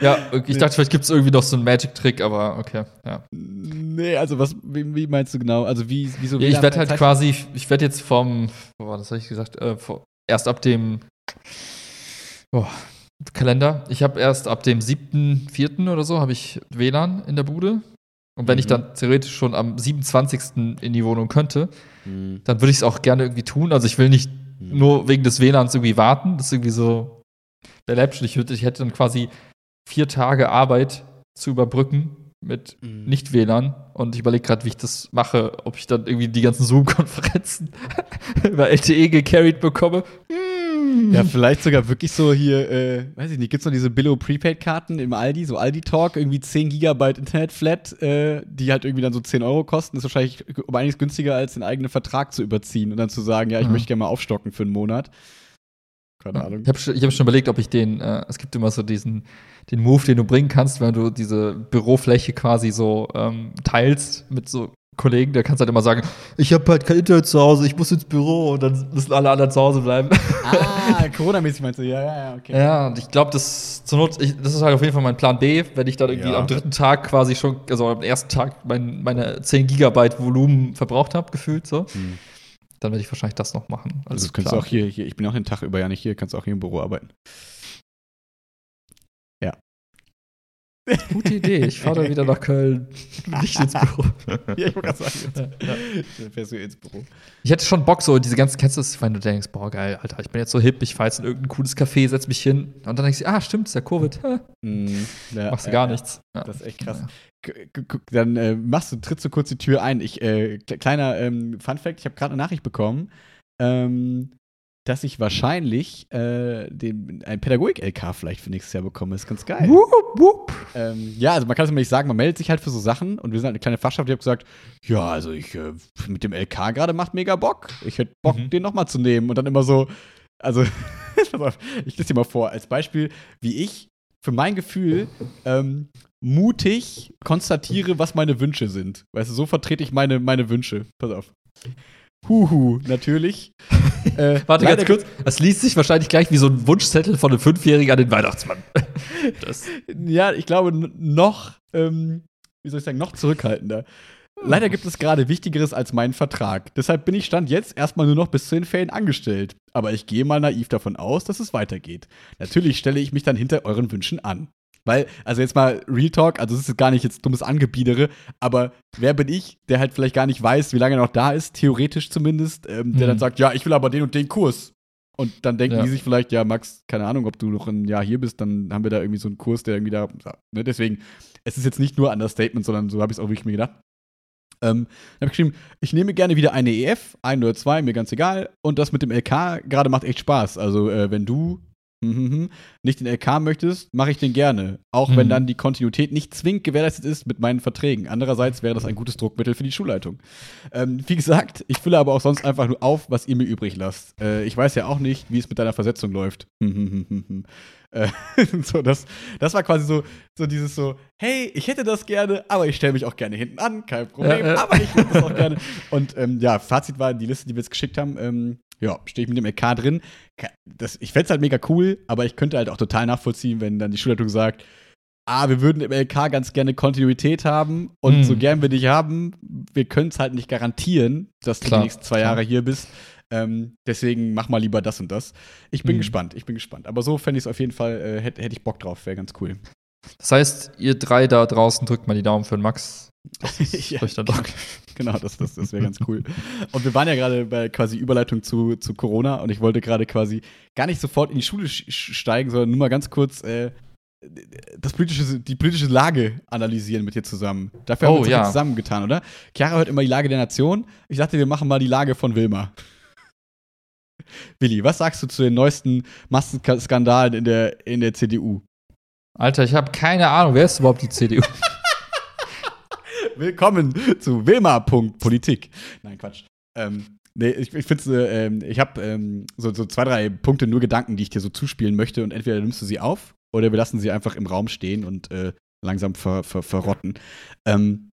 Ja, ich dachte, vielleicht gibt es irgendwie noch so einen Magic-Trick, aber okay, ja. nee, also was, wie, wie meinst du genau? Also wie, wie so Ja, ich werde halt quasi, ich werde jetzt vom, wo war das, habe ich gesagt, äh, vor, erst ab dem oh, Kalender. Ich habe erst ab dem 7.4. oder so habe ich WLAN in der Bude. Und wenn ich Mhm. dann theoretisch schon am 27. in die Wohnung könnte, Hm, dann würde ich es auch gerne irgendwie tun. Also ich will nicht hm. nur wegen des WLANs irgendwie warten. Das ist irgendwie so der läppsch. Ich, ich hätte dann quasi vier Tage Arbeit zu überbrücken mit Hm. nicht WLAN. Und ich überlege gerade, wie ich das mache, ob ich dann irgendwie die ganzen Zoom-Konferenzen <laughs> über LTE gecarried bekomme. Hm. Ja, vielleicht sogar wirklich so hier, äh, weiß ich nicht, gibt's noch diese Billo-Prepaid-Karten im Aldi, so Aldi-Talk, irgendwie 10 Gigabyte Internet-Flat, äh, die halt irgendwie dann so 10 Euro kosten. Ist wahrscheinlich um einiges günstiger, als den eigenen Vertrag zu überziehen und dann zu sagen, ja, ich Mhm. möchte gerne mal aufstocken für einen Monat. Keine Ahnung. Ich habe schon, ich hab schon überlegt, ob ich den, äh, es gibt immer so diesen, den Move, den du bringen kannst, wenn du diese Bürofläche quasi so ähm, teilst mit so Kollegen, der kannst halt immer sagen, ich habe halt kein Internet zu Hause, ich muss ins Büro und dann müssen alle anderen zu Hause bleiben. Ah, <laughs> Corona-mäßig meinst du? Ja, ja, ja, okay. ja, und ich glaube, das zur Not, ich, das ist halt auf jeden Fall mein Plan B, wenn ich dann irgendwie Ja. am dritten Tag quasi schon, also am ersten Tag mein, meine 10 Gigabyte Volumen verbraucht habe, gefühlt so, Hm. dann werde ich wahrscheinlich das noch machen. Also kannst du auch hier, hier, ich bin auch den Tag über ja nicht hier, kannst auch hier im Büro arbeiten. Gute Idee, ich fahre dann wieder nach Köln, nicht ins Büro. <laughs> ja, ich wollte gerade sagen, Ja, dann fährst du ins Büro. Ich hätte schon Bock, so diese ganzen, kennst du das, wenn du denkst, boah, geil, Alter, ich bin jetzt so hip, ich fahre jetzt in irgendein cooles Café, setz mich hin. Und dann denkst du, ah, stimmt, ist ja Covid. Ha, Hm, ja, machst du gar ja. nichts. Ja. Das ist echt krass. Dann äh, machst du, trittst du kurz die Tür ein. Ich, äh, kle- kleiner ähm, Fun Fact, ich habe gerade eine Nachricht bekommen, ähm, dass ich wahrscheinlich äh, den, ein Pädagogik-LK vielleicht für nächstes Jahr bekomme. Ist ganz geil. Wupp, wupp. Ähm, ja, also man kann es immer nicht sagen, man meldet sich halt für so Sachen und wir sind halt eine kleine Fachschaft, die hat gesagt, ja, also ich äh, mit dem LK gerade macht mega Bock. Ich hätte Bock, Mhm. den nochmal zu nehmen. Und dann immer so, also, <laughs> pass auf, ich lese dir mal vor, als Beispiel, wie ich für mein Gefühl ähm, mutig konstatiere, was meine Wünsche sind. Weißt du, so vertrete ich meine, meine Wünsche. Pass auf. Huhu, natürlich. <laughs> äh, Warte ganz kurz, das liest sich wahrscheinlich gleich wie so ein Wunschzettel von einem Fünfjährigen an den Weihnachtsmann. <laughs> Ja, ich glaube, noch, ähm, wie soll ich sagen, noch zurückhaltender. Leider gibt es gerade Wichtigeres als meinen Vertrag. Deshalb bin ich Stand jetzt erstmal nur noch bis zu den Ferien angestellt. Aber ich gehe mal naiv davon aus, dass es weitergeht. Natürlich stelle ich mich dann hinter euren Wünschen an. Weil, also jetzt mal Real Talk, also es ist gar nicht jetzt dummes Angebiedere, aber wer bin ich, der halt vielleicht gar nicht weiß, wie lange er noch da ist, theoretisch zumindest, ähm, der Mhm. dann sagt, ja, ich will aber den und den Kurs. Und dann denken Ja. die sich vielleicht, ja, Max, keine Ahnung, ob du noch ein Jahr hier bist, dann haben wir da irgendwie so einen Kurs, der irgendwie da, ne, deswegen, es ist jetzt nicht nur Understatement, sondern so habe ich es auch wirklich mir gedacht. Ähm, dann habe ich geschrieben, ich nehme gerne wieder eine EF, ein oder zwei, mir ganz egal. Und das mit dem LK gerade macht echt Spaß. Also, äh, wenn du nicht den LK möchtest, mache ich den gerne. Auch wenn Mhm. dann die Kontinuität nicht zwingend gewährleistet ist mit meinen Verträgen. Andererseits wäre das ein gutes Druckmittel für die Schulleitung. Ähm, wie gesagt, ich fülle aber auch sonst einfach nur auf, was ihr mir übrig lasst. Äh, ich weiß ja auch nicht, wie es mit deiner Versetzung läuft. <laughs> äh, so, das, das war quasi so, so dieses so, hey, ich hätte das gerne, aber ich stelle mich auch gerne hinten an, kein Problem, Ja, ja. aber ich hätte das auch <laughs> gerne. Und ähm, ja, Fazit war, die Liste, die wir jetzt geschickt haben, ähm, ja, stehe ich mit dem LK drin. Das, ich fände es halt mega cool, aber ich könnte halt auch total nachvollziehen, wenn dann die Schulleitung sagt, ah, wir würden im LK ganz gerne Kontinuität haben und Hm. so gern wir dich haben, wir können es halt nicht garantieren, dass du Klar, die nächsten zwei klar. Jahre hier bist. Ähm, deswegen mach mal lieber das und das. Ich bin Hm. gespannt, ich bin gespannt. Aber so fände ich es auf jeden Fall, äh, hätte hätt ich Bock drauf, wäre ganz cool. Das heißt, ihr drei da draußen drückt mal die Daumen für den Max. <laughs> ja, Euch dann doch. genau, das, das, das wäre ganz cool. Und wir waren ja gerade bei quasi Überleitung zu, zu Corona und ich wollte gerade quasi gar nicht sofort in die Schule sch- sch- steigen, sondern nur mal ganz kurz äh, das politische, die politische Lage analysieren mit dir zusammen. Dafür haben Oh, wir uns ja. ja. zusammengetan, oder? Chiara hört immer die Lage der Nation. Ich dachte, wir machen mal die Lage von Wilma. Willi, was sagst du zu den neuesten Massenskandalen in der, in der CDU? Alter, ich habe keine Ahnung, wer ist überhaupt die CDU? <laughs> Willkommen zu Wilma.politik. Nein, Quatsch. Ähm, nee, ich, ich finde äh, ähm, ich habe ähm, so, so zwei, drei Punkte, nur Gedanken, die ich dir so zuspielen möchte und entweder nimmst du sie auf oder wir lassen sie einfach im Raum stehen und äh, langsam ver, ver, verrotten. Ähm,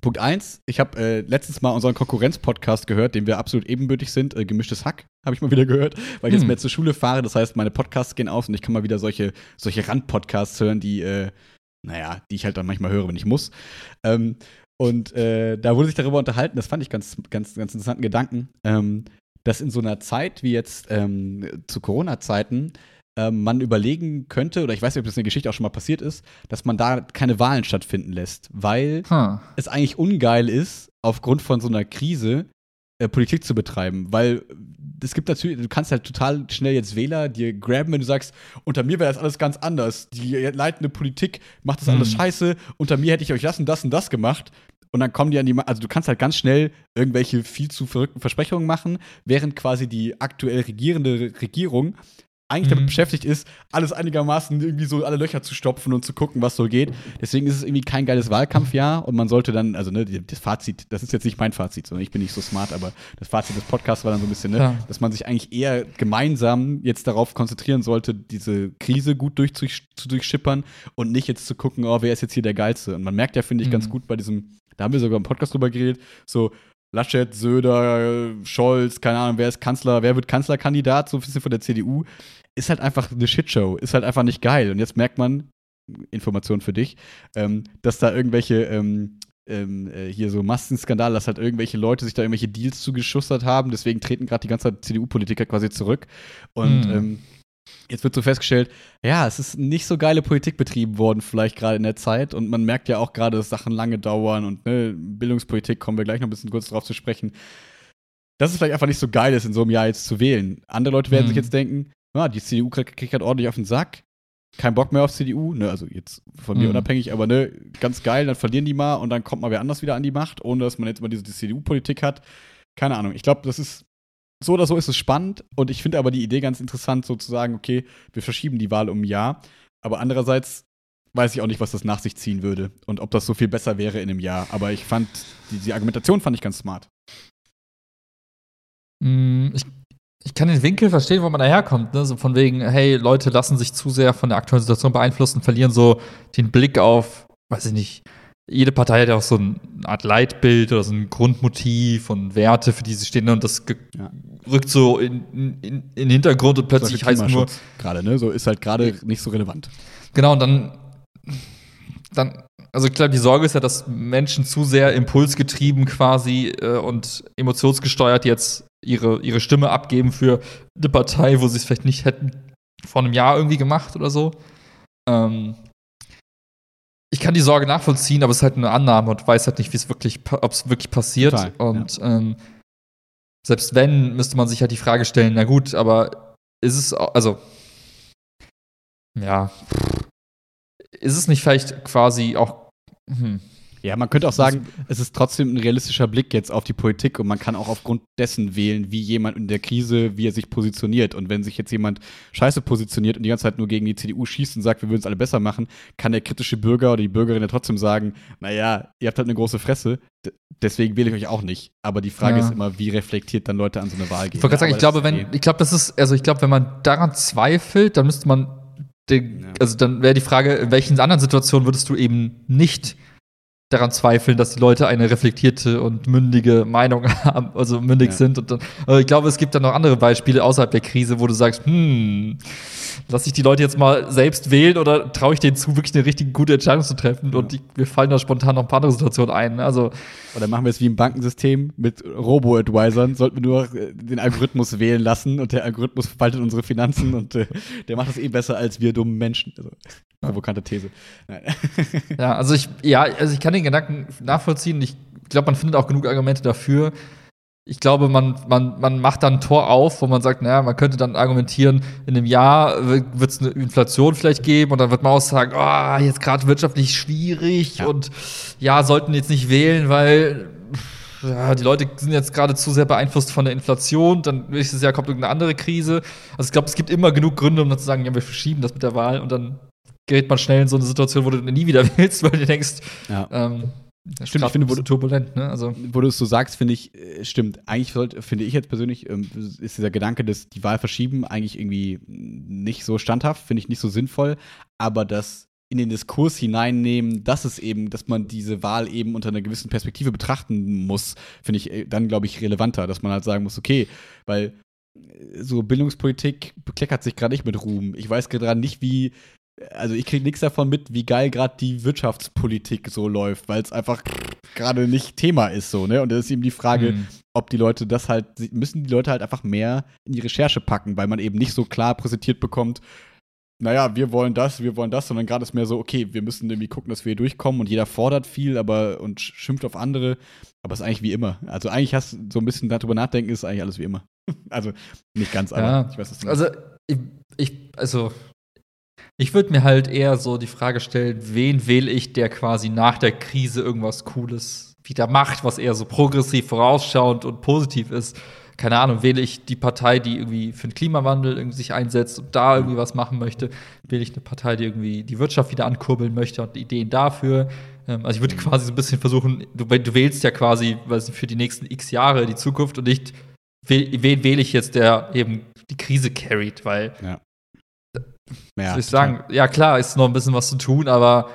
Punkt eins, ich habe äh, letztens mal unseren Konkurrenz-Podcast gehört, dem wir absolut ebenbürtig sind, äh, Gemischtes Hack, habe ich mal wieder gehört, weil ich jetzt Hm. mehr zur Schule fahre, das heißt, meine Podcasts gehen aus und ich kann mal wieder solche, solche Rand-Podcasts hören, die, äh, naja, die ich halt dann manchmal höre, wenn ich muss. Ähm, und äh, da wurde sich darüber unterhalten, das fand ich ganz, ganz, ganz interessanten Gedanken, ähm, dass in so einer Zeit wie jetzt ähm, zu Corona-Zeiten ähm, man überlegen könnte, oder ich weiß nicht, ob das in der Geschichte auch schon mal passiert ist, dass man da keine Wahlen stattfinden lässt, weil Hm. es eigentlich ungeil ist, aufgrund von so einer Krise äh, Politik zu betreiben. Weil es gibt natürlich, du kannst halt total schnell jetzt Wähler dir graben, wenn du sagst, unter mir wäre das alles ganz anders. Die leitende Politik macht das alles Hm. scheiße, unter mir hätte ich euch das und das und das gemacht. Und dann kommen die an die, Ma also du kannst halt ganz schnell irgendwelche viel zu verrückten Versprechungen machen, während quasi die aktuell regierende Regierung eigentlich damit Mhm. beschäftigt ist, alles einigermaßen irgendwie so alle Löcher zu stopfen und zu gucken, was so geht. Deswegen ist es irgendwie kein geiles Wahlkampfjahr und man sollte dann, also ne, das Fazit, das ist jetzt nicht mein Fazit, sondern ich bin nicht so smart, aber das Fazit des Podcasts war dann so ein bisschen, ne, Ja. dass man sich eigentlich eher gemeinsam jetzt darauf konzentrieren sollte, diese Krise gut durch, zu, zu durchschippern und nicht jetzt zu gucken, oh, wer ist jetzt hier der Geilste. Und man merkt ja, finde ich, ganz Mhm. gut bei diesem, da haben wir sogar im Podcast drüber geredet, so Laschet, Söder, Scholz, keine Ahnung, wer ist Kanzler, wer wird Kanzlerkandidat, so ein bisschen von der CDU, ist halt einfach eine Shitshow, ist halt einfach nicht geil. Und jetzt merkt man, Information für dich, ähm, dass da irgendwelche ähm, ähm, äh, hier so Massenskandale, dass halt irgendwelche Leute sich da irgendwelche Deals zugeschustert haben. Deswegen treten gerade die ganze CDU-Politiker quasi zurück. Und Hm. ähm, jetzt wird so festgestellt, ja, es ist nicht so geile Politik betrieben worden, vielleicht gerade in der Zeit. Und man merkt ja auch gerade, dass Sachen lange dauern und ne, Bildungspolitik kommen wir gleich noch ein bisschen kurz drauf zu sprechen. Dass es vielleicht einfach nicht so geil ist, in so einem Jahr jetzt zu wählen. Andere Leute werden Hm. sich jetzt denken, ja, die CDU kriegt, halt ordentlich auf den Sack. Kein Bock mehr auf CDU, ne, also jetzt von mir Hm. unabhängig, aber ne, ganz geil, dann verlieren die mal und dann kommt mal wer anders wieder an die Macht, ohne dass man jetzt mal diese CDU-Politik hat. Keine Ahnung. Ich glaube, das ist so oder so ist es spannend und ich finde aber die Idee ganz interessant, so zu sagen, okay, wir verschieben die Wahl um ein Jahr. Aber andererseits weiß ich auch nicht, was das nach sich ziehen würde und ob das so viel besser wäre in einem Jahr. Aber ich fand, die, die Argumentation fand ich ganz smart. Mm, Ich, ich kann den Winkel verstehen, wo man daherkommt. Ne? So von wegen, hey, Leute lassen sich zu sehr von der aktuellen Situation beeinflussen, verlieren so den Blick auf, weiß ich nicht, jede Partei hat ja auch so eine Art Leitbild oder so ein Grundmotiv und Werte, für die sie stehen. Und das Ja. rückt so in, in, in den Hintergrund und plötzlich heißt nur, gerade, ne? So ist halt gerade nicht so relevant. Genau, und dann, dann also klar, die Sorge ist ja, dass Menschen zu sehr impulsgetrieben quasi äh, und emotionsgesteuert jetzt ihre, ihre Stimme abgeben für eine Partei, wo sie es vielleicht nicht hätten vor einem Jahr irgendwie gemacht oder so. Ähm, ich kann die Sorge nachvollziehen, aber es ist halt eine Annahme und weiß halt nicht, wie es wirklich, ob es wirklich passiert. Total, und ähm, selbst wenn, müsste man sich halt die Frage stellen, na gut, aber ist es, also, ja, ist es nicht vielleicht quasi auch, hm, Ja, man könnte auch sagen, es ist trotzdem ein realistischer Blick jetzt auf die Politik und man kann auch aufgrund dessen wählen, wie jemand in der Krise, wie er sich positioniert. Und wenn sich jetzt jemand scheiße positioniert und die ganze Zeit nur gegen die CDU schießt und sagt, wir würden es alle besser machen, kann der kritische Bürger oder die Bürgerin ja trotzdem sagen, naja, ihr habt halt eine große Fresse, deswegen wähle ich euch auch nicht. Aber die Frage Ja. ist immer, wie reflektiert dann Leute an so eine Wahl gehen. ich wollte gerade sagen, ich glaube, wenn, ich glaube, das ist, also ich glaube, wenn man daran zweifelt, dann müsste man, den, also dann wäre die Frage, in welchen anderen Situationen würdest du eben nicht daran zweifeln, dass die Leute eine reflektierte und mündige Meinung <laughs> haben, also mündig Ja. sind. Und dann, also ich glaube, es gibt dann noch andere Beispiele außerhalb der Krise, wo du sagst, hm, lass ich die Leute jetzt mal selbst wählen oder traue ich denen zu, wirklich eine richtig gute Entscheidung zu treffen? Und die, mir fallen da spontan noch ein paar andere Situationen ein. ne? Also, Oder machen wir es wie im Bankensystem mit Robo-Advisern, sollten wir nur äh, den Algorithmus wählen lassen und der Algorithmus verwaltet unsere Finanzen und äh, der macht das eh besser als wir dummen Menschen. Also, provokante These. <laughs> Ja, also ich, ja, also ich kann den Gedanken nachvollziehen. Ich glaube, man findet auch genug Argumente dafür. Ich glaube, man, man, man macht dann ein Tor auf, wo man sagt, naja, man könnte dann argumentieren, in einem Jahr wird es eine Inflation vielleicht geben und dann wird man auch sagen, oh, jetzt gerade wirtschaftlich schwierig Ja. und ja, sollten jetzt nicht wählen, weil ja, die Leute sind jetzt gerade zu sehr beeinflusst von der Inflation, dann nächstes Jahr kommt irgendeine andere Krise. Also ich glaube, es gibt immer genug Gründe, um dann zu sagen, ja, wir verschieben das mit der Wahl und dann gerät man schnell in so eine Situation, wo du nie wieder <laughs> willst, weil du denkst, Ja. ähm, das Stimmt, ich finde, wo du- turbulent, ne? Also, Wo du es so sagst, finde ich, äh, stimmt. Eigentlich sollte, finde ich jetzt persönlich, ähm, ist dieser Gedanke, dass die Wahl verschieben, eigentlich irgendwie nicht so standhaft, finde ich nicht so sinnvoll. Aber das in den Diskurs hineinnehmen, dass es eben, dass man diese Wahl eben unter einer gewissen Perspektive betrachten muss, finde ich äh, dann, glaube ich, relevanter, dass man halt sagen muss, okay, weil äh, so Bildungspolitik bekleckert sich gerade nicht mit Ruhm. Ich weiß gerade nicht, wie also ich kriege nichts davon mit, wie geil gerade die Wirtschaftspolitik so läuft, weil es einfach gerade nicht Thema ist so, ne? Und da ist eben die Frage, hm. ob die Leute das halt, müssen die Leute halt einfach mehr in die Recherche packen, weil man eben nicht so klar präsentiert bekommt, naja, wir wollen das, wir wollen das, sondern gerade ist mehr so, okay, wir müssen irgendwie gucken, dass wir hier durchkommen und jeder fordert viel, aber und schimpft auf andere, aber es ist eigentlich wie immer. Also eigentlich hast du so ein bisschen darüber nachdenken, ist eigentlich alles wie immer. <laughs> also nicht ganz, aber Ja. ich weiß, was du also ich, ich also ich würde mir halt eher so die Frage stellen, wen wähle ich, der quasi nach der Krise irgendwas Cooles wieder macht, was eher so progressiv vorausschauend und positiv ist. Keine Ahnung, wähle ich die Partei, die irgendwie für den Klimawandel irgendwie sich einsetzt und da irgendwie was machen möchte, wähle ich eine Partei, die irgendwie die Wirtschaft wieder ankurbeln möchte und Ideen dafür. Ähm, also ich würde quasi so ein bisschen versuchen, du, du wählst ja quasi nicht, für die nächsten x Jahre die Zukunft und nicht, wen, wen wähle ich jetzt, der eben die Krise carried, weil ja, ja, soll ich sagen, ja klar, ist noch ein bisschen was zu tun, aber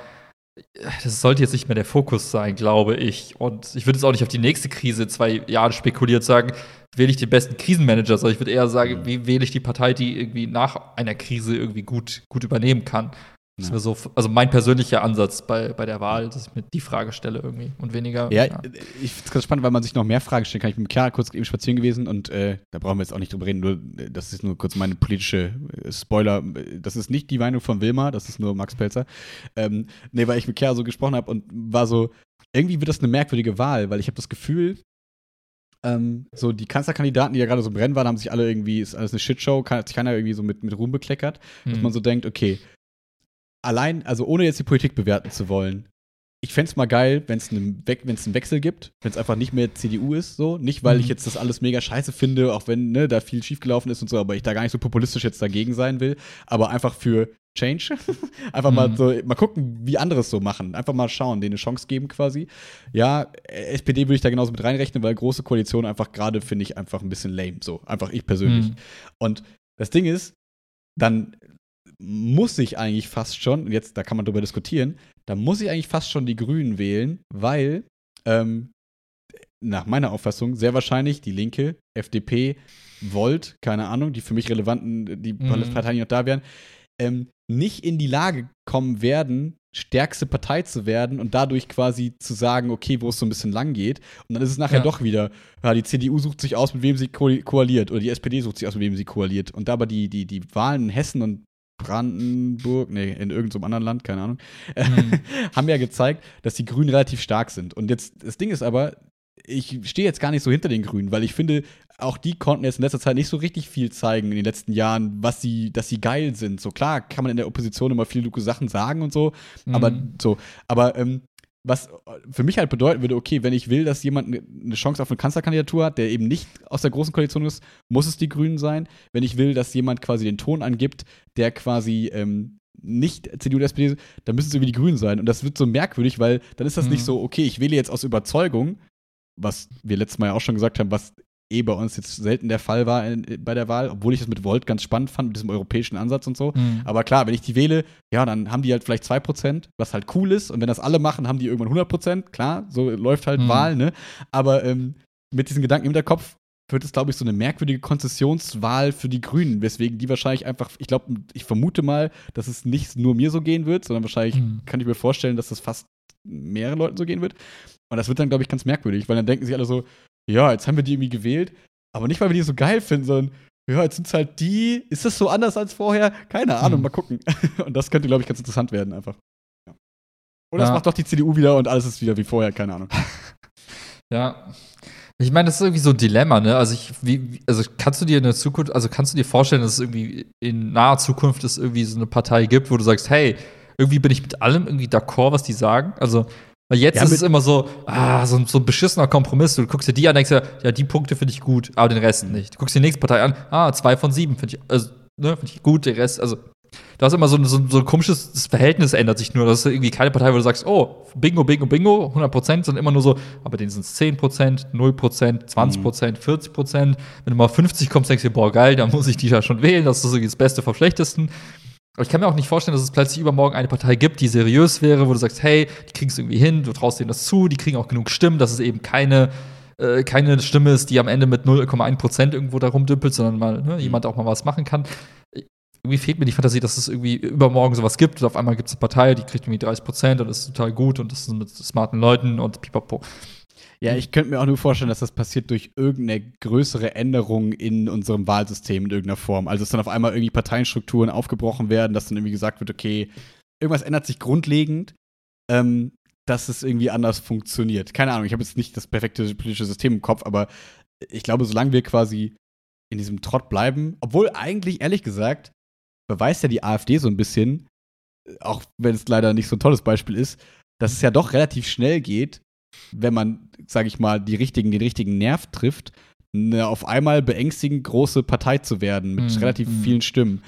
das sollte jetzt nicht mehr der Fokus sein, glaube ich. Und ich würde jetzt auch nicht auf die nächste Krise in zwei Jahren spekuliert sagen, wähle ich den besten Krisenmanager, sondern ich würde eher sagen, Mhm. wie wähle ich die Partei, die irgendwie nach einer Krise irgendwie gut, gut übernehmen kann. Das Ja. wäre so, also mein persönlicher Ansatz bei, bei der Wahl, dass ich mir die Frage stelle irgendwie und weniger. Ja, ich finde es ganz spannend, weil man sich noch mehr Fragen stellen kann. Ich bin mit Chiara kurz eben spazieren gewesen und äh, da brauchen wir jetzt auch nicht drüber reden, nur äh, das ist nur kurz meine politische äh, Spoiler. Das ist nicht die Meinung von Wilma, das ist nur Max Pelzer. Ähm, nee, weil ich mit Chiara so gesprochen habe und war so, irgendwie wird das eine merkwürdige Wahl, weil ich habe das Gefühl, ähm, so die Kanzlerkandidaten, die ja gerade so im Rennen waren, haben sich alle irgendwie, ist alles eine Shitshow, kann, hat sich keiner irgendwie so mit, mit Ruhm bekleckert dass Hm. man so denkt, okay, allein, also ohne jetzt die Politik bewerten zu wollen, ich fände es mal geil, wenn es einen, We einen Wechsel gibt, wenn es einfach nicht mehr CDU ist, so. Nicht, weil Mhm. ich jetzt das alles mega scheiße finde, auch wenn ne, da viel schiefgelaufen ist und so, aber ich da gar nicht so populistisch jetzt dagegen sein will, aber einfach für Change. <laughs> einfach mal Mhm. so, mal gucken, wie andere es so machen. Einfach mal schauen, denen eine Chance geben quasi. Ja, SPD würde ich da genauso mit reinrechnen, weil große Koalition einfach gerade finde ich einfach ein bisschen lame. So, einfach ich persönlich. Hm. Und das Ding ist, dann muss ich eigentlich fast schon, und jetzt, da kann man drüber diskutieren, da muss ich eigentlich fast schon die Grünen wählen, weil ähm, nach meiner Auffassung sehr wahrscheinlich die Linke, FDP, Volt, keine Ahnung, die für mich relevanten, die Mhm. Parteien, die noch da wären, ähm, nicht in die Lage kommen werden, stärkste Partei zu werden und dadurch quasi zu sagen, okay, wo es so ein bisschen lang geht. Und dann ist es nachher Ja. doch wieder, ja, die CDU sucht sich aus, mit wem sie ko koaliert oder die SPD sucht sich aus, mit wem sie koaliert. Und da aber die, die, die Wahlen in Hessen und Brandenburg, nee, in irgendeinem anderen Land, keine Ahnung, Mhm. <laughs> haben ja gezeigt, dass die Grünen relativ stark sind. Und jetzt, das Ding ist aber, ich stehe jetzt gar nicht so hinter den Grünen, weil ich finde, auch die konnten jetzt in letzter Zeit nicht so richtig viel zeigen in den letzten Jahren, was sie, dass sie geil sind. So klar kann man in der Opposition immer viele gute Sachen sagen und so, aber Mhm. so, aber ähm, was für mich halt bedeuten würde, okay, wenn ich will, dass jemand eine eine Chance auf eine Kanzlerkandidatur hat, der eben nicht aus der großen Koalition ist, muss es die Grünen sein. Wenn ich will, dass jemand quasi den Ton angibt, der quasi ähm, nicht CDU oder SPD ist, dann müssen es irgendwie die Grünen sein. Und das wird so merkwürdig, weil dann ist das Mhm. nicht so, okay, ich wähle jetzt aus Überzeugung, was wir letztes Mal ja auch schon gesagt haben, was eh bei uns jetzt selten der Fall war in, bei der Wahl, obwohl ich es mit Volt ganz spannend fand, mit diesem europäischen Ansatz und so. Mhm. Aber klar, wenn ich die wähle, ja, dann haben die halt vielleicht 2%, was halt cool ist. Und wenn das alle machen, haben die irgendwann 100%. Klar, so läuft halt Mhm. Wahl, ne? Aber ähm, mit diesen Gedanken im Hinterkopf wird es, glaube ich, so eine merkwürdige Konzessionswahl für die Grünen, weswegen die wahrscheinlich einfach, ich glaube, ich vermute mal, dass es nicht nur mir so gehen wird, sondern wahrscheinlich Mhm. kann ich mir vorstellen, dass das fast mehreren Leuten so gehen wird. Und das wird dann, glaube ich, ganz merkwürdig, weil dann denken sich alle so, ja, jetzt haben wir die irgendwie gewählt, aber nicht, weil wir die so geil finden, sondern ja, jetzt sind es halt die. Ist das so anders als vorher? Keine Ahnung, Hm. mal gucken. <laughs> Und das könnte, glaube ich, ganz interessant werden einfach. Ja. Oder es Ja. macht doch die CDU wieder und alles ist wieder wie vorher, keine Ahnung. <laughs> Ja. Ich meine, das ist irgendwie so ein Dilemma, ne? Also, ich, wie- also kannst du dir in der Zukunft, also kannst du dir vorstellen, dass es irgendwie in naher Zukunft es irgendwie so eine Partei gibt, wo du sagst, hey, irgendwie bin ich mit allem irgendwie d'accord, was die sagen? Also, weil jetzt Ja, ist es immer so, ah, so, ein- so ein beschissener Kompromiss. Du guckst dir die an, denkst dir, ja, die Punkte finde ich gut, aber den Rest nicht. Du guckst dir die nächste Partei an, ah, zwei von sieben finde ich, also, ne, finde ich gut, der Rest, also, da ist immer so, ein- so, so ein komisches das Verhältnis ändert sich nur. Das ist irgendwie keine Partei, wo du sagst, oh, Bingo, Bingo, Bingo, 100 Prozent, sondern immer nur so, aber denen sind es 10 Prozent, 0 Prozent, 20 Prozent, 40 Prozent. Wenn du mal auf 50 kommst, denkst du dir, boah, geil, dann muss ich die ja schon wählen. Das ist so das Beste vom Schlechtesten. Aber ich kann mir auch nicht vorstellen, dass es plötzlich übermorgen eine Partei gibt, die seriös wäre, wo du sagst, hey, die kriegen es irgendwie hin, du traust denen das zu, die kriegen auch genug Stimmen, dass es eben keine, äh, keine Stimme ist, die am Ende mit 0,1 Prozent irgendwo da rumdümpelt, sondern mal ne, jemand auch mal was machen kann. Irgendwie fehlt mir die Fantasie, dass es irgendwie übermorgen sowas gibt und auf einmal gibt es eine Partei, die kriegt irgendwie 30 Prozent und ist total gut und das ist mit smarten Leuten und pipapo. Ja, ich könnte mir auch nur vorstellen, dass das passiert durch irgendeine größere Änderung in unserem Wahlsystem in irgendeiner Form. Also, dass dann auf einmal irgendwie Parteienstrukturen aufgebrochen werden, dass dann irgendwie gesagt wird, okay, irgendwas ändert sich grundlegend, ähm, dass es irgendwie anders funktioniert. Keine Ahnung, ich habe jetzt nicht das perfekte politische System im Kopf, aber ich glaube, solange wir quasi in diesem Trott bleiben, obwohl eigentlich, ehrlich gesagt, beweist ja die AfD so ein bisschen, auch wenn es leider nicht so ein tolles Beispiel ist, dass es ja doch relativ schnell geht, wenn man, sage ich mal, die richtigen, den richtigen Nerv trifft, eine auf einmal beängstigend große Partei zu werden mit Mhm, relativ mhm. vielen Stimmen.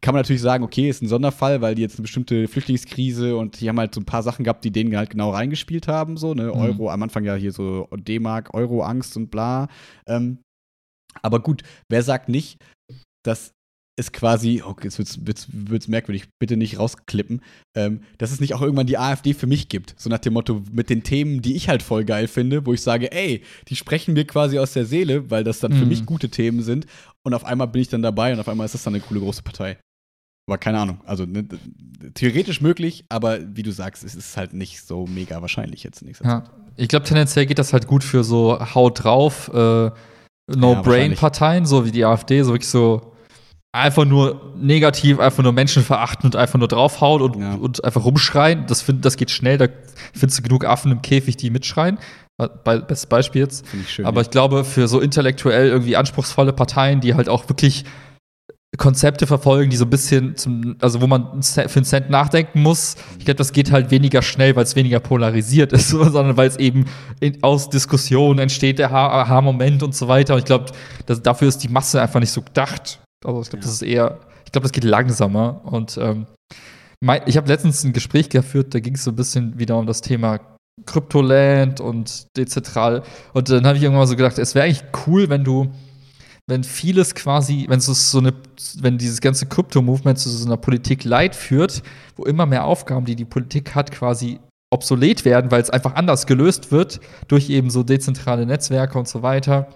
Kann man natürlich sagen, okay, ist ein Sonderfall, weil die jetzt eine bestimmte Flüchtlingskrise und die haben halt so ein paar Sachen gehabt, die denen halt genau reingespielt haben, so, ne, Mhm. Euro, am Anfang ja hier so D-Mark, Euro-Angst und bla. Ähm, aber gut, wer sagt nicht, dass es quasi, okay, jetzt wird's, wird's, wird's merkwürdig, bitte nicht rausklippen, ähm, dass es nicht auch irgendwann die AfD für mich gibt. So nach dem Motto, mit den Themen, die ich halt voll geil finde, wo ich sage, ey, die sprechen mir quasi aus der Seele, weil das dann für Mhm. mich gute Themen sind. Und auf einmal bin ich dann dabei und auf einmal ist das dann eine coole große Partei. Aber keine Ahnung. Also ne, theoretisch möglich, aber wie du sagst, es ist halt nicht so mega wahrscheinlich jetzt in nächster Zeit. Ja. Ich glaube, tendenziell geht das halt gut für so Haut drauf, äh, No-Brain-Parteien, so wie die AfD, so wirklich so einfach nur negativ, einfach nur Menschen verachten und einfach nur draufhauen und, Ja. und einfach rumschreien. Das, find, das geht schnell, da findest du genug Affen im Käfig, die mitschreien. Be bestes Beispiel jetzt. Ich schön. Aber ich glaube, für so intellektuell irgendwie anspruchsvolle Parteien, die halt auch wirklich Konzepte verfolgen, die so ein bisschen zum, also wo man für einen Cent nachdenken muss, ich glaube, das geht halt weniger schnell, weil es weniger polarisiert ist, <laughs> sondern weil es eben in, aus Diskussionen entsteht der Ha- Aha-Moment und so weiter. Und ich glaube, dafür ist die Masse einfach nicht so gedacht. Also ich glaube, das ist eher, ich glaube, das geht langsamer. Und ähm, mein, ich habe letztens ein Gespräch geführt, da ging es so ein bisschen wieder um das Thema Kryptoland und dezentral. Und dann habe ich irgendwann mal so gedacht, es wäre eigentlich cool, wenn du, wenn vieles quasi, wenn es so eine, wenn dieses ganze Krypto-Movement zu so einer Politik Light führt, wo immer mehr Aufgaben, die die Politik hat, quasi obsolet werden, weil es einfach anders gelöst wird durch eben so dezentrale Netzwerke und so weiter.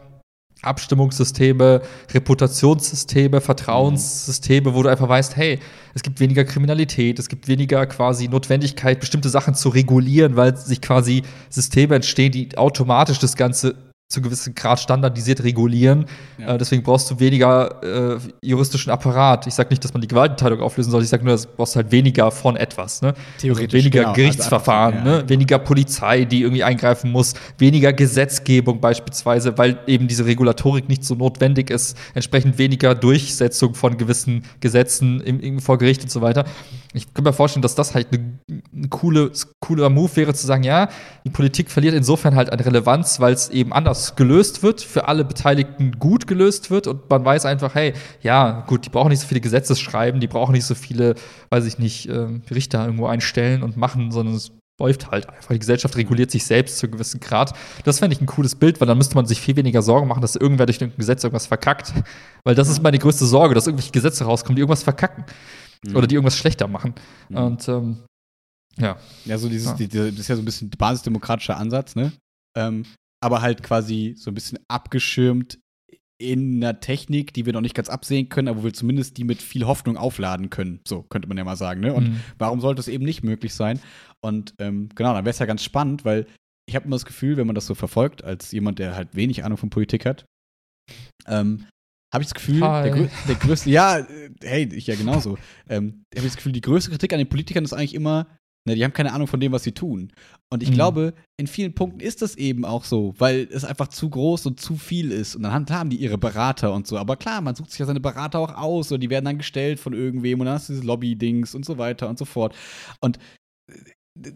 Abstimmungssysteme, Reputationssysteme, Vertrauenssysteme, wo du einfach weißt, hey, es gibt weniger Kriminalität, es gibt weniger quasi Notwendigkeit, bestimmte Sachen zu regulieren, weil sich quasi Systeme entstehen, die automatisch das Ganze zu gewissen Grad standardisiert regulieren. Ja. Äh, deswegen brauchst du weniger äh, juristischen Apparat. Ich sage nicht, dass man die Gewaltenteilung auflösen soll, ich sage nur, dass du brauchst halt weniger von etwas. Ne? Theoretisch, Also weniger genau. Gerichtsverfahren, Also ja. ne? weniger Polizei, die irgendwie eingreifen muss, weniger Gesetzgebung beispielsweise, weil eben diese Regulatorik nicht so notwendig ist, entsprechend weniger Durchsetzung von gewissen Gesetzen im, im vor Gericht und so weiter. Ich kann mir vorstellen, dass das halt ein ne coole, cooler Move wäre, zu sagen, ja, die Politik verliert insofern halt an Relevanz, weil es eben anders gelöst wird, für alle Beteiligten gut gelöst wird und man weiß einfach, hey, ja, gut, die brauchen nicht so viele Gesetze schreiben, die brauchen nicht so viele, weiß ich nicht, ähm, Richter irgendwo einstellen und machen, sondern es läuft halt einfach. Die Gesellschaft reguliert sich selbst zu einem gewissen Grad. Das fände ich ein cooles Bild, weil dann müsste man sich viel weniger Sorgen machen, dass irgendwer durch irgendein Gesetz irgendwas verkackt. Weil das ist meine größte Sorge, dass irgendwelche Gesetze rauskommen, die irgendwas verkacken. Mhm. Oder die irgendwas schlechter machen. Mhm. Und ähm, ja. Ja, so dieses, Ja. Die, die, das ist ja so ein bisschen basisdemokratischer Ansatz, ne? Ähm, aber halt quasi so ein bisschen abgeschirmt in einer Technik, die wir noch nicht ganz absehen können, aber wo wir zumindest die mit viel Hoffnung aufladen können. So könnte man ja mal sagen, ne? Und Mhm. warum sollte es eben nicht möglich sein? Und ähm, genau, dann wäre es ja ganz spannend, weil ich habe immer das Gefühl, wenn man das so verfolgt, als jemand, der halt wenig Ahnung von Politik hat, ähm, habe ich das Gefühl, der, grö der größte, ja, äh, hey, ich ja genauso, ähm, habe ich das Gefühl, die größte Kritik an den Politikern ist eigentlich immer, na, die haben keine Ahnung von dem, was sie tun. Und ich Mhm. glaube, in vielen Punkten ist das eben auch so, weil es einfach zu groß und zu viel ist. Und dann haben, die ihre Berater und so. Aber klar, man sucht sich ja seine Berater auch aus und die werden dann gestellt von irgendwem und dann hast du diese Lobby-Dings und so weiter und so fort. Und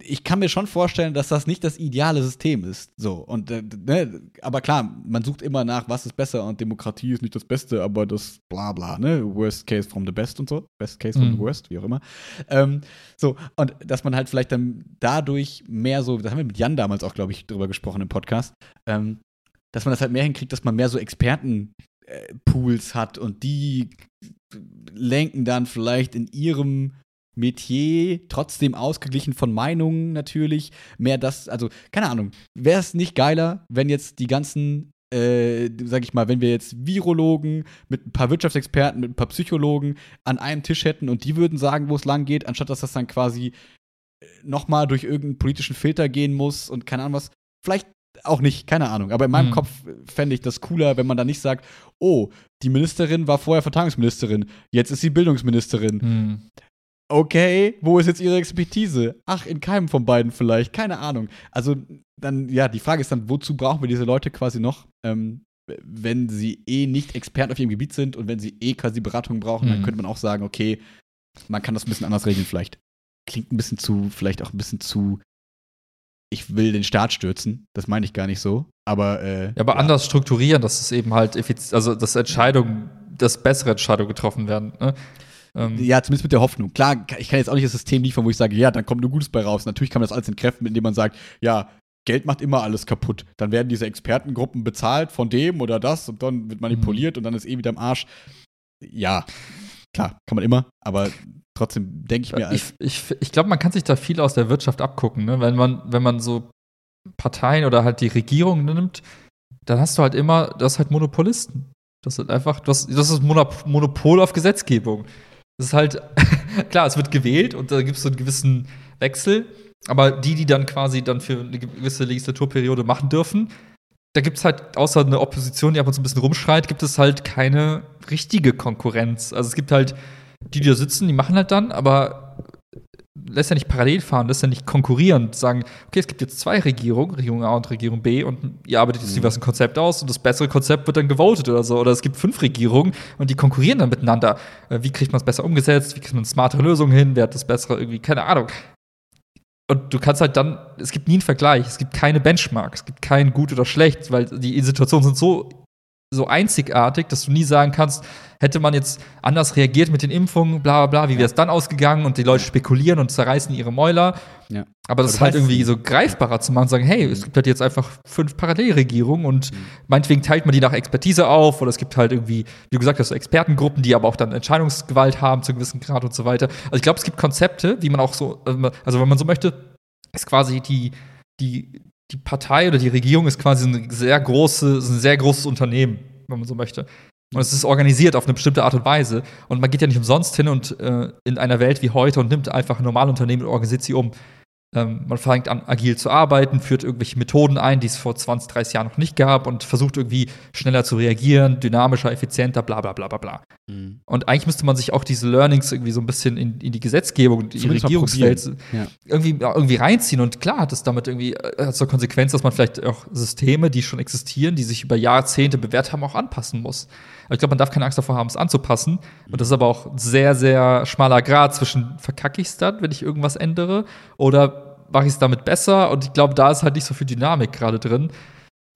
ich kann mir schon vorstellen, dass das nicht das ideale System ist. So. Und, äh, ne, aber klar, man sucht immer nach, was ist besser und Demokratie ist nicht das Beste, aber das bla bla, ne? Worst case from the best und so. Best case from Mhm. the worst, wie auch immer. Ähm, so, und dass man halt vielleicht dann dadurch mehr so, da haben wir mit Jan damals auch, glaube ich, drüber gesprochen im Podcast, ähm, dass man das halt mehr hinkriegt, dass man mehr so Expertenpools hat und die lenken dann vielleicht in ihrem Metier, trotzdem ausgeglichen von Meinungen natürlich, mehr das, also keine Ahnung, wäre es nicht geiler, wenn jetzt die ganzen, äh, sag ich mal, wenn wir jetzt Virologen mit ein paar Wirtschaftsexperten, mit ein paar Psychologen an einem Tisch hätten und die würden sagen, wo es lang geht, anstatt dass das dann quasi nochmal durch irgendeinen politischen Filter gehen muss und keine Ahnung was. Vielleicht auch nicht, keine Ahnung. Aber in meinem Hm. Kopf fände ich das cooler, wenn man dann nicht sagt, oh, die Ministerin war vorher Verteidigungsministerin, jetzt ist sie Bildungsministerin. Hm. Okay, wo ist jetzt ihre Expertise? Ach, in keinem von beiden vielleicht, keine Ahnung. Also dann, ja, die Frage ist dann, wozu brauchen wir diese Leute quasi noch, ähm, wenn sie eh nicht Experten auf ihrem Gebiet sind und wenn sie eh quasi Beratung brauchen, dann Mhm. könnte man auch sagen, okay, man kann das ein bisschen anders regeln vielleicht. Klingt ein bisschen zu, vielleicht auch ein bisschen zu, ich will den Staat stürzen. Das meine ich gar nicht so. Aber, äh, Ja, aber anders strukturieren, dass es eben halt also dass Entscheidungen, dass bessere Entscheidungen getroffen werden. Ne? Ähm, Ja, zumindest mit der Hoffnung. Klar, ich kann jetzt auch nicht das System liefern, wo ich sage, ja, dann kommt nur Gutes bei raus. Natürlich kann man das alles entkräften, indem man sagt, ja, Geld macht immer alles kaputt. Dann werden diese Expertengruppen bezahlt von dem oder das und dann wird manipuliert und dann ist eh wieder im Arsch. Ja, klar, kann man immer, aber trotzdem denke ich mir Ich, ich, ich glaube, man kann sich da viel aus der Wirtschaft abgucken, ne? wenn, man, wenn man so Parteien oder halt die Regierung nimmt, dann hast du halt immer, das halt Monopolisten. Das ist einfach, das, das ist Monop Monopol auf Gesetzgebung. Das ist halt, <laughs> klar, es wird gewählt und da gibt es so einen gewissen Wechsel, aber die, die dann quasi dann für eine gewisse Legislaturperiode machen dürfen, da gibt es halt, außer eine Opposition, die ab und zu ein bisschen rumschreit, gibt es halt keine richtige Konkurrenz. Also es gibt halt die, die da sitzen, die machen halt dann, aber lässt ja nicht parallel fahren, lässt ja nicht konkurrieren, sagen, okay, es gibt jetzt zwei Regierungen, Regierung A und Regierung B, und ihr arbeitet jetzt Mhm. jeweils ein Konzept aus und das bessere Konzept wird dann gewotet oder so. Oder es gibt fünf Regierungen und die konkurrieren dann miteinander. Äh, Wie kriegt man es besser umgesetzt? Wie kriegt man smartere Lösungen hin? Wer hat das bessere irgendwie? Keine Ahnung. Und du kannst halt dann, es gibt nie einen Vergleich, es gibt keine Benchmark, es gibt kein gut oder schlecht, weil die Situationen sind so, so einzigartig, dass du nie sagen kannst, hätte man jetzt anders reagiert mit den Impfungen, bla bla bla, wie wäre es dann ausgegangen und die Leute spekulieren und zerreißen ihre Mäuler. Ja. Aber das ist halt irgendwie so greifbarer zu machen, sagen, hey, es gibt halt jetzt einfach fünf Parallelregierungen und meinetwegen teilt man die nach Expertise auf oder es gibt halt irgendwie, wie du gesagt hast, so Expertengruppen, die aber auch dann Entscheidungsgewalt haben zu einem gewissen Grad und so weiter. Also ich glaube, es gibt Konzepte, wie man auch so, also wenn man so möchte, ist quasi die, die, die Partei oder die Regierung ist quasi ein sehr großes, ein sehr großes Unternehmen. wenn man so möchte. Und es ist organisiert auf eine bestimmte Art und Weise. Und man geht ja nicht umsonst hin und äh, in einer Welt wie heute und nimmt einfach ein Normalunternehmen und organisiert sie um. Ähm, man fängt an, agil zu arbeiten, führt irgendwelche Methoden ein, die es vor 20, 30 Jahren noch nicht gab und versucht irgendwie schneller zu reagieren, dynamischer, effizienter, bla bla bla bla bla. Mhm. Und eigentlich müsste man sich auch diese Learnings irgendwie so ein bisschen in, in die Gesetzgebung, in die Regierungswelt ja. irgendwie, irgendwie reinziehen. Und klar hat es damit irgendwie äh, zur Konsequenz, dass man vielleicht auch Systeme, die schon existieren, die sich über Jahrzehnte bewährt haben, auch anpassen muss. Aber ich glaube, man darf keine Angst davor haben, es anzupassen. Und das ist aber auch sehr, sehr schmaler Grad zwischen verkacke ich es dann, wenn ich irgendwas ändere, oder mache ich es damit besser? Und ich glaube, da ist halt nicht so viel Dynamik gerade drin.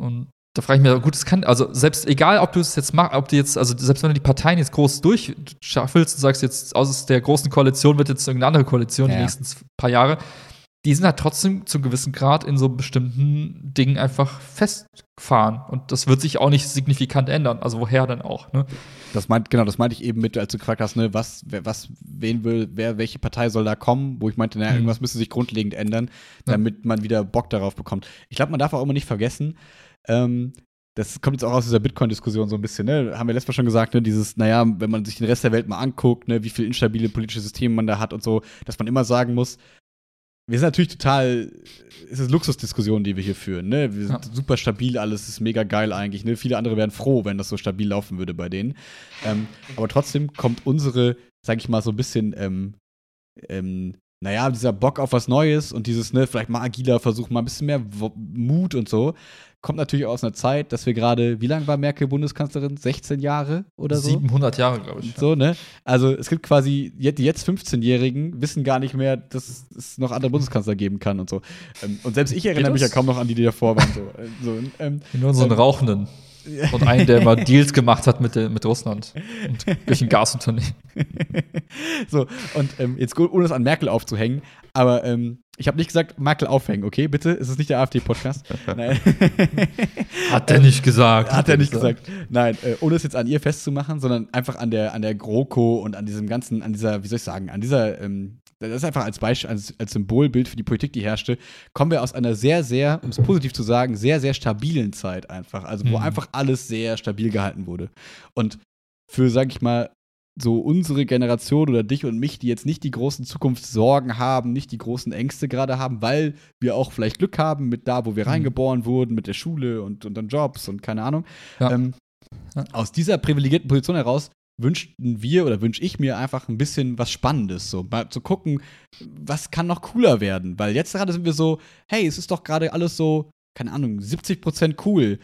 Und da frage ich mich, gut, es kann, also selbst egal, ob du es jetzt machst, ob du jetzt, also selbst wenn du die Parteien jetzt groß durchschaffelst und sagst jetzt, aus der großen Koalition wird jetzt irgendeine andere Koalition ja. die nächsten paar Jahre, die sind halt trotzdem zu einem gewissen Grad in so bestimmten Dingen einfach festgefahren. Und das wird sich auch nicht signifikant ändern. Also woher denn auch, ne? Das meint, genau, das meinte ich eben mit, als du gefragt hast, ne, was, wer, was, wen will, wer, welche Partei soll da kommen, wo ich meinte, naja, mhm. irgendwas müsste sich grundlegend ändern, damit man wieder Bock darauf bekommt. Ich glaube, man darf auch immer nicht vergessen, ähm, das kommt jetzt auch aus dieser Bitcoin-Diskussion so ein bisschen, ne? Haben wir letztes Mal schon gesagt, ne? Dieses, naja, wenn man sich den Rest der Welt mal anguckt, ne, wie viel instabile politische Systeme man da hat und so, dass man immer sagen muss, wir sind natürlich total, es ist Luxusdiskussion, die wir hier führen, ne? Wir sind ja. super stabil, alles ist mega geil eigentlich, ne? Viele andere wären froh, wenn das so stabil laufen würde bei denen. Ähm, aber trotzdem kommt unsere, sag ich mal, so ein bisschen, ähm, ähm, naja, dieser Bock auf was Neues und dieses, ne, vielleicht mal agiler versuchen, mal ein bisschen mehr Mut und so, kommt natürlich aus einer Zeit, dass wir gerade, wie lange war Merkel Bundeskanzlerin? 16 Jahre oder so? 700 Jahre, glaube ich. So, ne? Also es gibt quasi, die jetzt 15-Jährigen wissen gar nicht mehr, dass es noch andere Bundeskanzler geben kann und so. Ähm, und selbst ich erinnere mich ja kaum noch an die, die davor waren. So, äh, so, ähm, Nur so einen ähm, Rauchenden. Und einen, der immer Deals gemacht hat mit, mit Russland und durch ein Gasunternehmen. <laughs> so, und ähm, jetzt ohne es an Merkel aufzuhängen, aber ähm, ich habe nicht gesagt, Merkel aufhängen, okay? Bitte, es ist nicht der AfD-Podcast. <laughs> <laughs> Hat er nicht gesagt. Hat er nicht gesagt. gesagt. Nein, äh, ohne es jetzt an ihr festzumachen, sondern einfach an der, an der GroKo und an diesem ganzen, an dieser, wie soll ich sagen, an dieser, ähm, das ist einfach als Beispiel, als, als Symbolbild für die Politik, die herrschte, kommen wir aus einer sehr, sehr, um es positiv zu sagen, sehr, sehr stabilen Zeit einfach. Also, wo mhm. einfach alles sehr stabil gehalten wurde. Und für, sag ich mal, so unsere Generation oder dich und mich, die jetzt nicht die großen Zukunftssorgen haben, nicht die großen Ängste gerade haben, weil wir auch vielleicht Glück haben mit da, wo wir mhm. reingeboren wurden, mit der Schule und, dann Jobs und keine Ahnung. Ja. Ähm. Aus dieser privilegierten Position heraus wünschten wir oder wünsche ich mir einfach ein bisschen was Spannendes, so. Mal zu gucken, was kann noch cooler werden, weil jetzt gerade sind wir so, hey, es ist doch gerade alles so, keine Ahnung, 70% cool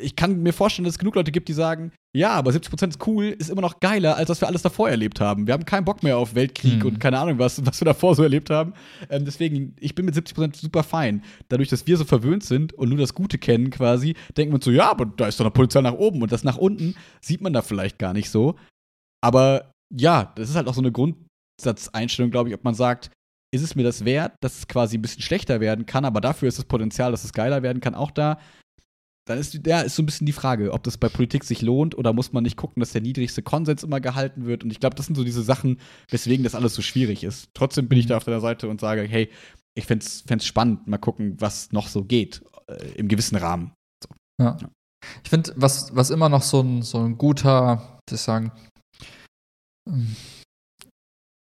ich kann mir vorstellen, dass es genug Leute gibt, die sagen, ja, aber 70% ist cool, ist immer noch geiler, als was wir alles davor erlebt haben. Wir haben keinen Bock mehr auf Weltkrieg mhm. und keine Ahnung, was, was wir davor so erlebt haben. Ähm, deswegen, ich bin mit 70% super fein. Dadurch, dass wir so verwöhnt sind und nur das Gute kennen quasi, denken wir uns so, ja, aber da ist doch eine Polizei nach oben und das nach unten sieht man da vielleicht gar nicht so. Aber ja, das ist halt auch so eine Grundsatzeinstellung, glaube ich, ob man sagt, ist es mir das wert, dass es quasi ein bisschen schlechter werden kann, aber dafür ist das Potenzial, dass es geiler werden kann, auch da dann ist, ja, ist so ein bisschen die Frage, ob das bei Politik sich lohnt oder muss man nicht gucken, dass der niedrigste Konsens immer gehalten wird. Und ich glaube, das sind so diese Sachen, weswegen das alles so schwierig ist. Trotzdem bin ich da mhm. auf der Seite und sage, hey, ich fände es spannend, mal gucken, was noch so geht, äh, im gewissen Rahmen. So. Ja. ja. Ich finde, was, was immer noch so ein, so ein guter, ich sagen, ähm,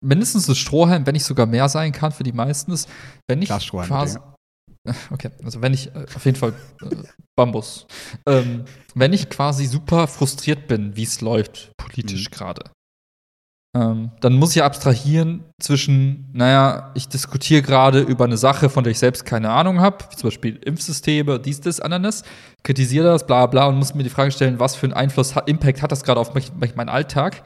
mindestens ein Strohhalm, wenn nicht sogar mehr sein kann für die meisten ist, wenn ich quasi, <laughs> Okay, also wenn ich äh, auf jeden Fall äh, Bambus. Ähm, wenn ich quasi super frustriert bin, wie es läuft, politisch mhm. gerade, ähm, dann muss ich abstrahieren zwischen, naja, ich diskutiere gerade über eine Sache, von der ich selbst keine Ahnung habe, wie zum Beispiel Impfsysteme, dies, das, anderes, kritisiere das, bla bla, und muss mir die Frage stellen, was für einen Einfluss, Impact hat das gerade auf mich, meinen Alltag?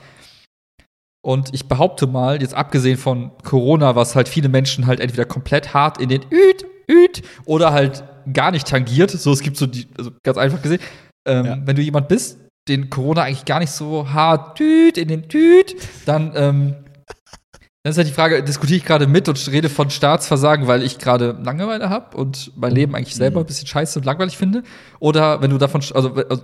Und ich behaupte mal, jetzt abgesehen von Corona, was halt viele Menschen halt entweder komplett hart in den Üt üt, oder halt gar nicht tangiert. So, es gibt so die, also ganz einfach gesehen. Ähm, ja. Wenn du jemand bist, den Corona eigentlich gar nicht so hart tüt in den Tüt, dann, ähm, dann ist halt die Frage, diskutiere ich gerade mit und rede von Staatsversagen, weil ich gerade Langeweile habe und mein Leben eigentlich selber ein bisschen scheiße und langweilig finde? Oder wenn du davon, also, also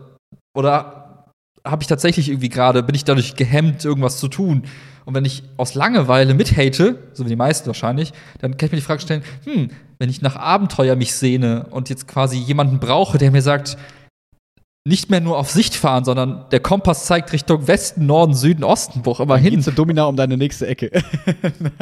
oder habe ich tatsächlich irgendwie gerade, bin ich dadurch gehemmt, irgendwas zu tun? Und wenn ich aus Langeweile mithate, so wie die meisten wahrscheinlich, dann kann ich mir die Frage stellen, hm, wenn ich nach Abenteuer mich sehne und jetzt quasi jemanden brauche, der mir sagt, nicht mehr nur auf Sicht fahren, sondern der Kompass zeigt Richtung Westen, Norden, Süden, Osten, wo auch immer hin. Geht's zu Domina um deine nächste Ecke. <laughs>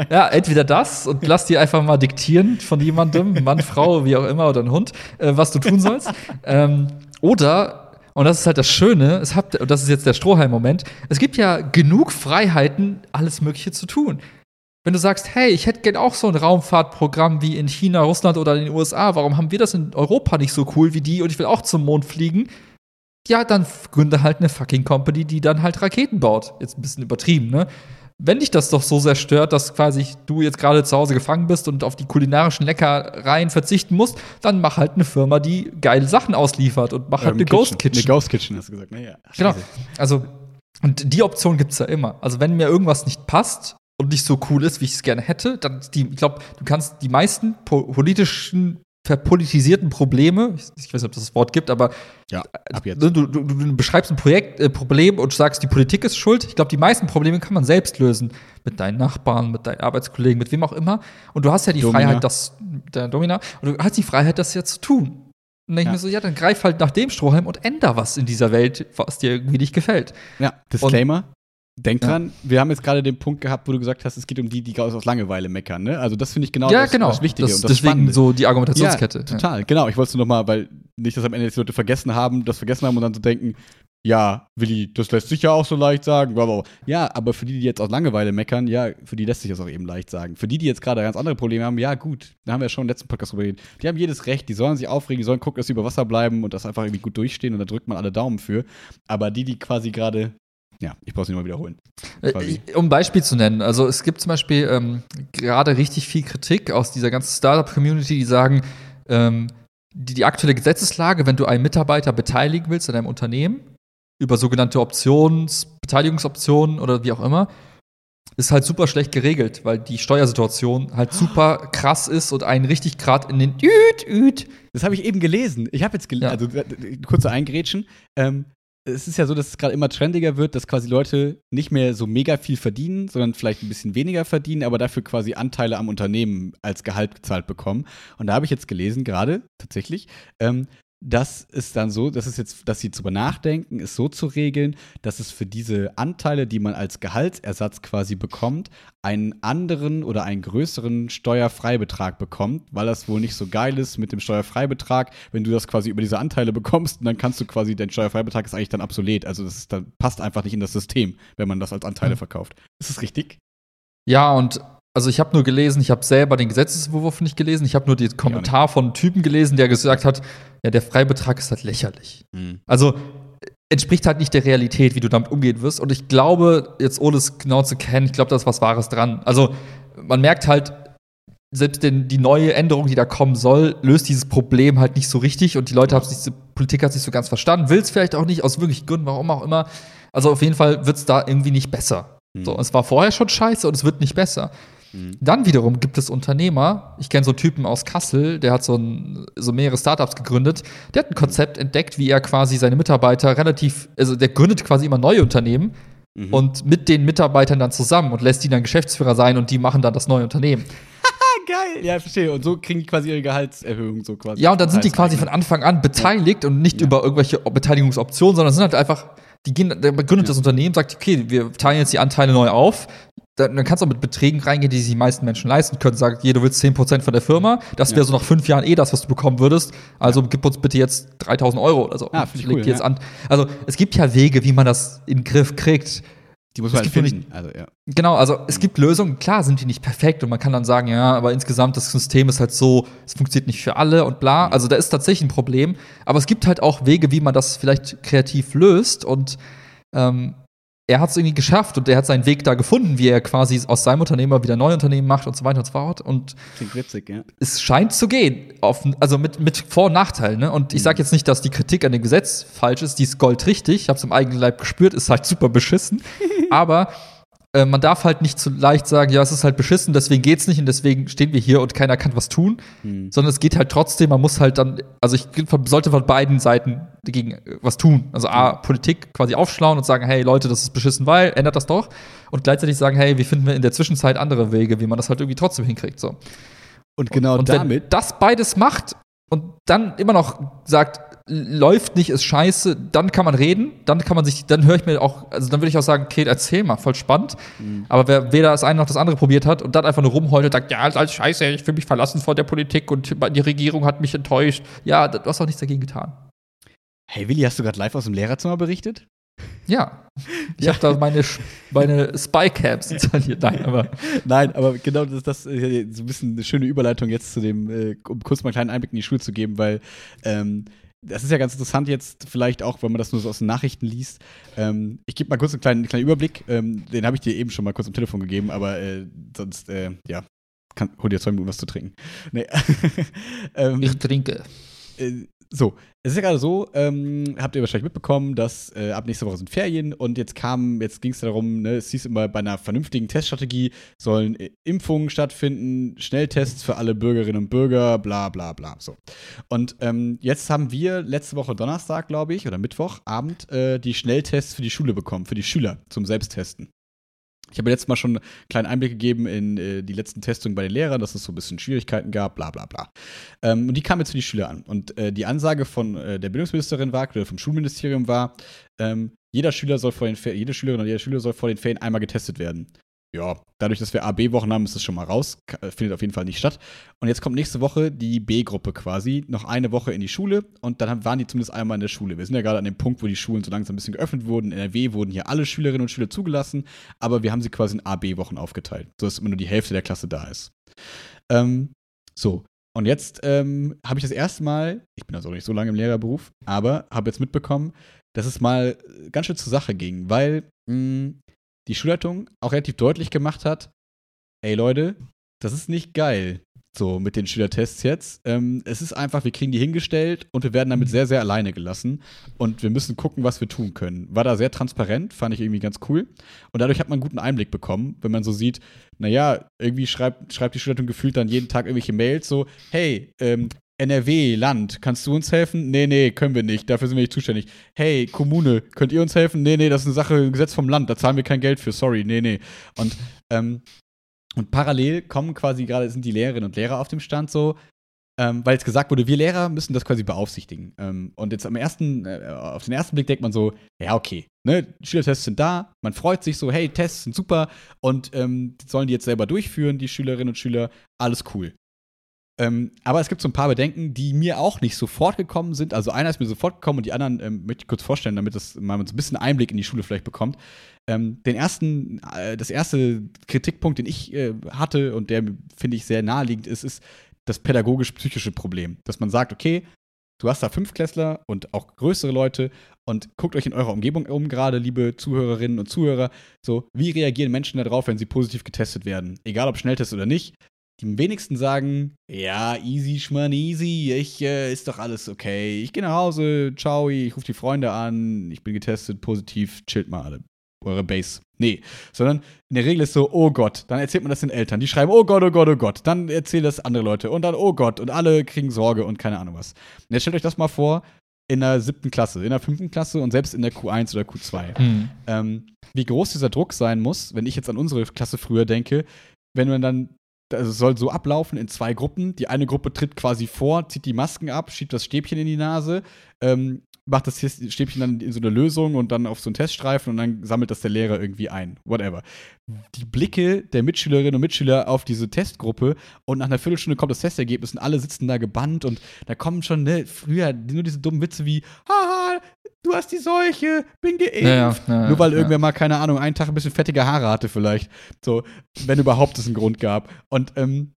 Ja, entweder das und lass dir einfach mal diktieren von jemandem, Mann, Frau, wie auch immer, oder ein Hund, äh, was du tun sollst. ähm, oder, und das ist halt das Schöne, es hat, und das ist jetzt der Strohhalm-Moment, es gibt ja genug Freiheiten, alles Mögliche zu tun. Wenn du sagst, hey, ich hätte gern auch so ein Raumfahrtprogramm wie in China, Russland oder in den USA, warum haben wir das in Europa nicht so cool wie die und ich will auch zum Mond fliegen? Ja, dann gründe halt eine fucking Company, die dann halt Raketen baut. Jetzt ein bisschen übertrieben, ne? Wenn dich das doch so sehr stört, dass quasi du jetzt gerade zu Hause gefangen bist und auf die kulinarischen Leckereien verzichten musst, dann mach halt eine Firma, die geile Sachen ausliefert und mach halt Ähm, eine Ghost Kitchen. Eine Ghost Kitchen, hast du gesagt. Naja. Genau. Also, und die Option gibt's ja immer. Also, wenn mir irgendwas nicht passt und nicht so cool ist, wie ich es gerne hätte, dann die, ich glaube, du kannst die meisten po politischen, verpolitisierten Probleme, ich, weiß nicht, ob das das Wort gibt, aber Ja, du, du, du, beschreibst ein Projekt, äh, Problem und sagst, die Politik ist schuld. Ich glaube, die meisten Probleme kann man selbst lösen. Mit deinen Nachbarn, mit deinen Arbeitskollegen, mit wem auch immer. Und du hast ja die Domina. Freiheit, das, der Domina, und du hast die Freiheit, das ja zu tun. Und dann denke ich mir so, ja, dann greif halt nach dem Strohhalm und änder was in dieser Welt, was dir irgendwie nicht gefällt. Ja, Disclaimer. Denk Ja. dran, wir haben jetzt gerade den Punkt gehabt, wo du gesagt hast, es geht um die, die aus Langeweile meckern. Ne? Also das finde ich genau ja, das, genau. das Wichtige das, und das deswegen Spannende. so die Argumentationskette. Ja, total, genau. Ich wollte es nur noch mal, weil nicht, dass am Ende jetzt die Leute vergessen haben, das vergessen haben und dann so denken, ja, Willi, das lässt sich ja auch so leicht sagen. Ja, aber für die, die jetzt aus Langeweile meckern, ja, für die lässt sich das auch eben leicht sagen. Für die, die jetzt gerade ganz andere Probleme haben, ja, gut, da haben wir ja schon im letzten Podcast drüber geredet. Die haben jedes Recht, die sollen sich aufregen, die sollen gucken, dass sie über Wasser bleiben und das einfach irgendwie gut durchstehen und da drückt man alle Daumen für. Aber die, die quasi gerade, ja, ich brauche es nicht mal wiederholen. Äh, quasi. Um ein Beispiel zu nennen, also es gibt zum Beispiel ähm, gerade richtig viel Kritik aus dieser ganzen Startup-Community, die sagen, ähm, die, die aktuelle Gesetzeslage, wenn du einen Mitarbeiter beteiligen willst in einem Unternehmen, über sogenannte Options-, Beteiligungsoptionen oder wie auch immer, ist halt super schlecht geregelt, weil die Steuersituation halt super krass ist und einen richtig grad in den Üt, Üt. Das habe ich eben gelesen. Ich habe jetzt gelesen, Ja. also äh, kurze Eingrätschen. Ähm, es ist ja so, dass es gerade immer trendiger wird, dass quasi Leute nicht mehr so mega viel verdienen, sondern vielleicht ein bisschen weniger verdienen, aber dafür quasi Anteile am Unternehmen als Gehalt gezahlt bekommen. Und da habe ich jetzt gelesen, gerade tatsächlich, ähm, das ist dann so, dass es jetzt, dass sie drüber nachdenken, es so zu regeln, dass es für diese Anteile, die man als Gehaltsersatz quasi bekommt, einen anderen oder einen größeren Steuerfreibetrag bekommt, weil das wohl nicht so geil ist mit dem Steuerfreibetrag, wenn du das quasi über diese Anteile bekommst, und dann kannst du quasi, dein Steuerfreibetrag ist eigentlich dann obsolet. Also das ist dann, passt einfach nicht in das System, wenn man das als Anteile Mhm. verkauft. Ist das richtig? Ja, und also ich habe nur gelesen, ich habe selber den Gesetzesentwurf nicht gelesen, ich habe nur den Kommentar von einem Typen gelesen, der gesagt hat, ja, der Freibetrag ist halt lächerlich. Also äh, entspricht halt nicht der Realität, wie du damit umgehen wirst. Und ich glaube, jetzt ohne es genau zu kennen, ich glaube, da ist was Wahres dran. Also man merkt halt, selbst den, die neue Änderung, die da kommen soll, löst dieses Problem halt nicht so richtig und die Leute haben sich, die Politik hat sich so ganz verstanden, will es vielleicht auch nicht, aus wirklichen Gründen, warum auch immer. Also auf jeden Fall wird es da irgendwie nicht besser. So, es war vorher schon scheiße und es wird nicht besser. Dann wiederum gibt es Unternehmer, ich kenne so einen Typen aus Kassel, der hat so, ein, so mehrere Startups gegründet, der hat ein Konzept entdeckt, wie er quasi seine Mitarbeiter relativ, also der gründet quasi immer neue Unternehmen Mhm. und mit den Mitarbeitern dann zusammen und lässt die dann Geschäftsführer sein und die machen dann das neue Unternehmen. <laughs> geil. Ja, verstehe. Und so kriegen die quasi ihre Gehaltserhöhung so quasi. Ja, und dann sind die quasi von Anfang an beteiligt und nicht über irgendwelche Beteiligungsoptionen, sondern sind halt einfach, die gehen, der gründet das Unternehmen, sagt, okay, wir teilen jetzt die Anteile neu auf. Dann, dann kannst du auch mit Beträgen reingehen, die sich die meisten Menschen leisten können. Sagt, hier, du willst 10% von der Firma, das wäre Ja. so nach fünf Jahren eh das, was du bekommen würdest. Also gib uns bitte jetzt 3000 Euro oder so. Ah, finde ich Leg cool, jetzt ja. an. Also es gibt ja Wege, wie man das in den Griff kriegt. Die muss man halt finden. Also, ja. Genau, also es gibt Lösungen, klar sind die nicht perfekt und man kann dann sagen, ja, aber insgesamt das System ist halt so, es funktioniert nicht für alle und bla. Also da ist tatsächlich ein Problem, aber es gibt halt auch Wege, wie man das vielleicht kreativ löst und ähm, er hat es irgendwie geschafft und er hat seinen Weg da gefunden, wie er quasi aus seinem Unternehmer wieder neue Unternehmen macht und so weiter und so fort und Klingt witzig, ja. es scheint zu gehen, auf, also mit, mit Vor- und Nachteilen. Ne? Und ich sage jetzt nicht, dass die Kritik an dem Gesetz falsch ist, die ist goldrichtig, ich habe es im eigenen Leib gespürt, ist halt super beschissen. <laughs> Aber äh, man darf halt nicht zu leicht sagen, ja, es ist halt beschissen, deswegen geht's nicht und deswegen stehen wir hier und keiner kann was tun, Hm. sondern es geht halt trotzdem, man muss halt dann, also ich sollte von beiden Seiten dagegen äh, was tun. Also A, Politik quasi aufschlauen und sagen, hey Leute, das ist beschissen, weil, ändert das doch. Und gleichzeitig sagen, hey, wie finden wir in der Zwischenzeit andere Wege, wie man das halt irgendwie trotzdem hinkriegt. So. Und genau und damit. wenn das beides macht, und dann immer noch sagt, läuft nicht, ist scheiße, dann kann man reden, dann kann man sich, dann höre ich mir auch, also dann würde ich auch sagen, okay, erzähl mal, voll spannend. Mhm. Aber wer weder das eine noch das andere probiert hat und dann einfach nur rumheult und sagt, ja, ist alles scheiße, ich fühle mich verlassen vor der Politik und die Regierung hat mich enttäuscht, ja, du hast auch nichts dagegen getan. Hey Willi, hast du gerade live aus dem Lehrerzimmer berichtet? Ja. <laughs> Ich ja. habe da meine, meine Spy-Caps installiert. Nein, aber. <laughs> Nein, aber genau das, das ist so ein bisschen eine schöne Überleitung jetzt zu dem, äh, um kurz mal einen kleinen Einblick in die Schule zu geben, weil ähm, das ist ja ganz interessant jetzt, vielleicht auch, wenn man das nur so aus den Nachrichten liest. Ähm, ich gebe mal kurz einen kleinen, kleinen Überblick. Ähm, den habe ich dir eben schon mal kurz am Telefon gegeben, aber äh, sonst, äh, ja, kann, hol dir zwei Minuten was zu trinken. Nee. <laughs> ähm, ich trinke. Äh, so, es ist ja gerade so, ähm, habt ihr wahrscheinlich mitbekommen, dass äh, ab nächster Woche sind Ferien und jetzt kam, jetzt ging es darum, ne, es hieß immer, bei einer vernünftigen Teststrategie sollen äh, Impfungen stattfinden, Schnelltests für alle Bürgerinnen und Bürger, bla bla bla. So. Und ähm, jetzt haben wir letzte Woche Donnerstag, glaube ich, oder Mittwochabend, äh, die Schnelltests für die Schule bekommen, für die Schüler zum Selbsttesten. Ich habe letztes Mal schon einen kleinen Einblick gegeben in äh, die letzten Testungen bei den Lehrern, dass es so ein bisschen Schwierigkeiten gab, bla bla bla. Ähm, und die kamen jetzt für die Schüler an. Und äh, die Ansage von äh, der Bildungsministerin war, oder vom Schulministerium war, ähm, jeder Schüler soll vor den Fer jede Schülerin oder jeder Schüler soll vor den Ferien einmal getestet werden ja, dadurch, dass wir AB-Wochen haben, ist es schon mal raus. Äh, findet auf jeden Fall nicht statt. Und jetzt kommt nächste Woche die B-Gruppe quasi. Noch eine Woche in die Schule und dann waren die zumindest einmal in der Schule. Wir sind ja gerade an dem Punkt, wo die Schulen so langsam ein bisschen geöffnet wurden. In NRW wurden hier alle Schülerinnen und Schüler zugelassen, aber wir haben sie quasi in AB-Wochen aufgeteilt, sodass immer nur die Hälfte der Klasse da ist. Ähm, so. Und jetzt ähm, habe ich das erste Mal, ich bin also nicht so lange im Lehrerberuf, aber habe jetzt mitbekommen, dass es mal ganz schön zur Sache ging, weil mh, hm, die Schulleitung auch relativ deutlich gemacht hat, ey Leute, das ist nicht geil. So mit den Schülertests jetzt. Ähm, es ist einfach, wir kriegen die hingestellt und wir werden damit sehr, sehr alleine gelassen. Und wir müssen gucken, was wir tun können. War da sehr transparent, fand ich irgendwie ganz cool. Und dadurch hat man einen guten Einblick bekommen, wenn man so sieht, naja, irgendwie schreibt, schreibt die Schulleitung gefühlt dann jeden Tag irgendwelche Mails so, hey, ähm, NRW, Land, kannst du uns helfen? Nee, nee, können wir nicht. Dafür sind wir nicht zuständig. Hey, Kommune, könnt ihr uns helfen? Nee, nee, das ist eine Sache, ein Gesetz vom Land, da zahlen wir kein Geld für, sorry, nee, nee. Und, ähm, und parallel kommen quasi gerade, sind die Lehrerinnen und Lehrer auf dem Stand so, ähm, weil jetzt gesagt wurde, wir Lehrer müssen das quasi beaufsichtigen. Ähm, und jetzt am ersten, äh, auf den ersten Blick denkt man so, ja, okay, ne, Schülertests sind da, man freut sich so, hey, Tests sind super und ähm, sollen die jetzt selber durchführen, die Schülerinnen und Schüler, alles cool. Ähm, aber es gibt so ein paar Bedenken, die mir auch nicht sofort gekommen sind. Also einer ist mir sofort gekommen und die anderen ähm, möchte ich kurz vorstellen, damit das, man so ein bisschen Einblick in die Schule vielleicht bekommt. Ähm, den ersten, äh, das erste Kritikpunkt, den ich äh, hatte und der finde ich sehr naheliegend ist, ist das pädagogisch-psychische Problem. Dass man sagt, okay, du hast da Fünfklässler und auch größere Leute und guckt euch in eurer Umgebung um, gerade liebe Zuhörerinnen und Zuhörer. So, wie reagieren Menschen darauf, wenn sie positiv getestet werden? Egal ob Schnelltest oder nicht die wenigsten sagen, ja, easy, schmann, easy, ich, äh, ist doch alles okay. Ich gehe nach Hause, ciao, ich rufe die Freunde an, ich bin getestet, positiv, chillt mal alle. Eure Base. Nee, sondern in der Regel ist so, oh Gott, dann erzählt man das den Eltern. Die schreiben, oh Gott, oh Gott, oh Gott. Dann erzählen das andere Leute und dann, oh Gott, und alle kriegen Sorge und keine Ahnung was. Und jetzt stellt euch das mal vor, in der siebten Klasse, in der fünften Klasse und selbst in der Q1 oder Q2. Mhm. Ähm, wie groß dieser Druck sein muss, wenn ich jetzt an unsere Klasse früher denke, wenn man dann es soll so ablaufen in zwei Gruppen. Die eine Gruppe tritt quasi vor, zieht die Masken ab, schiebt das Stäbchen in die Nase, ähm, macht das Stäbchen dann in so eine Lösung und dann auf so einen Teststreifen und dann sammelt das der Lehrer irgendwie ein. Whatever. Die Blicke der Mitschülerinnen und Mitschüler auf diese Testgruppe und nach einer Viertelstunde kommt das Testergebnis und alle sitzen da gebannt und da kommen schon, ne, früher nur diese dummen Witze wie, haha, du hast die Seuche, bin geimpft. Ja, ja, ja, Nur weil irgendwer mal, keine Ahnung, einen Tag ein bisschen fettige Haare hatte vielleicht. So, wenn überhaupt es einen Grund gab. Und ähm,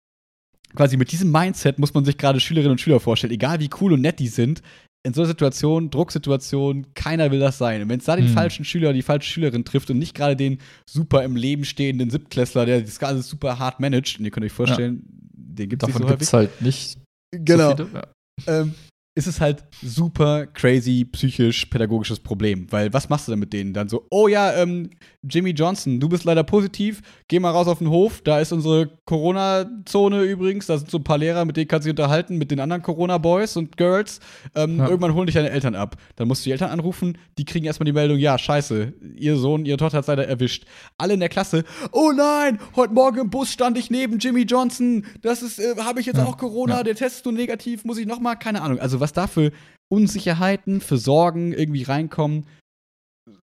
quasi mit diesem Mindset muss man sich gerade Schülerinnen und Schüler vorstellen, egal wie cool und nett die sind, in so einer Situation, Drucksituation, keiner will das sein. Und wenn es da den hm. falschen Schüler, die falsche Schülerin trifft und nicht gerade den super im Leben stehenden Siebtklässler, der das Ganze super hart managt, und ihr könnt euch vorstellen, ja. den gibt es nicht so gibt's halt nicht. Genau. So viele, ja. ähm, ist es halt super crazy psychisch-pädagogisches Problem. Weil was machst du denn mit denen? Dann so, oh ja, ähm, Jimmy Johnson, du bist leider positiv, geh mal raus auf den Hof, da ist unsere Corona-Zone übrigens, da sind so ein paar Lehrer, mit denen kannst du dich unterhalten, mit den anderen Corona-Boys und Girls. Ähm, Ja. Irgendwann holen dich deine Eltern ab. Dann musst du die Eltern anrufen, die kriegen erstmal die Meldung, ja, scheiße, ihr Sohn, ihre Tochter hat leider erwischt. Alle in der Klasse, oh nein, heute Morgen im Bus stand ich neben Jimmy Johnson, das ist, äh, habe ich jetzt Ja. auch Corona, Ja. der Test ist nur negativ, muss ich nochmal, keine Ahnung. Also was da für Unsicherheiten, für Sorgen irgendwie reinkommen,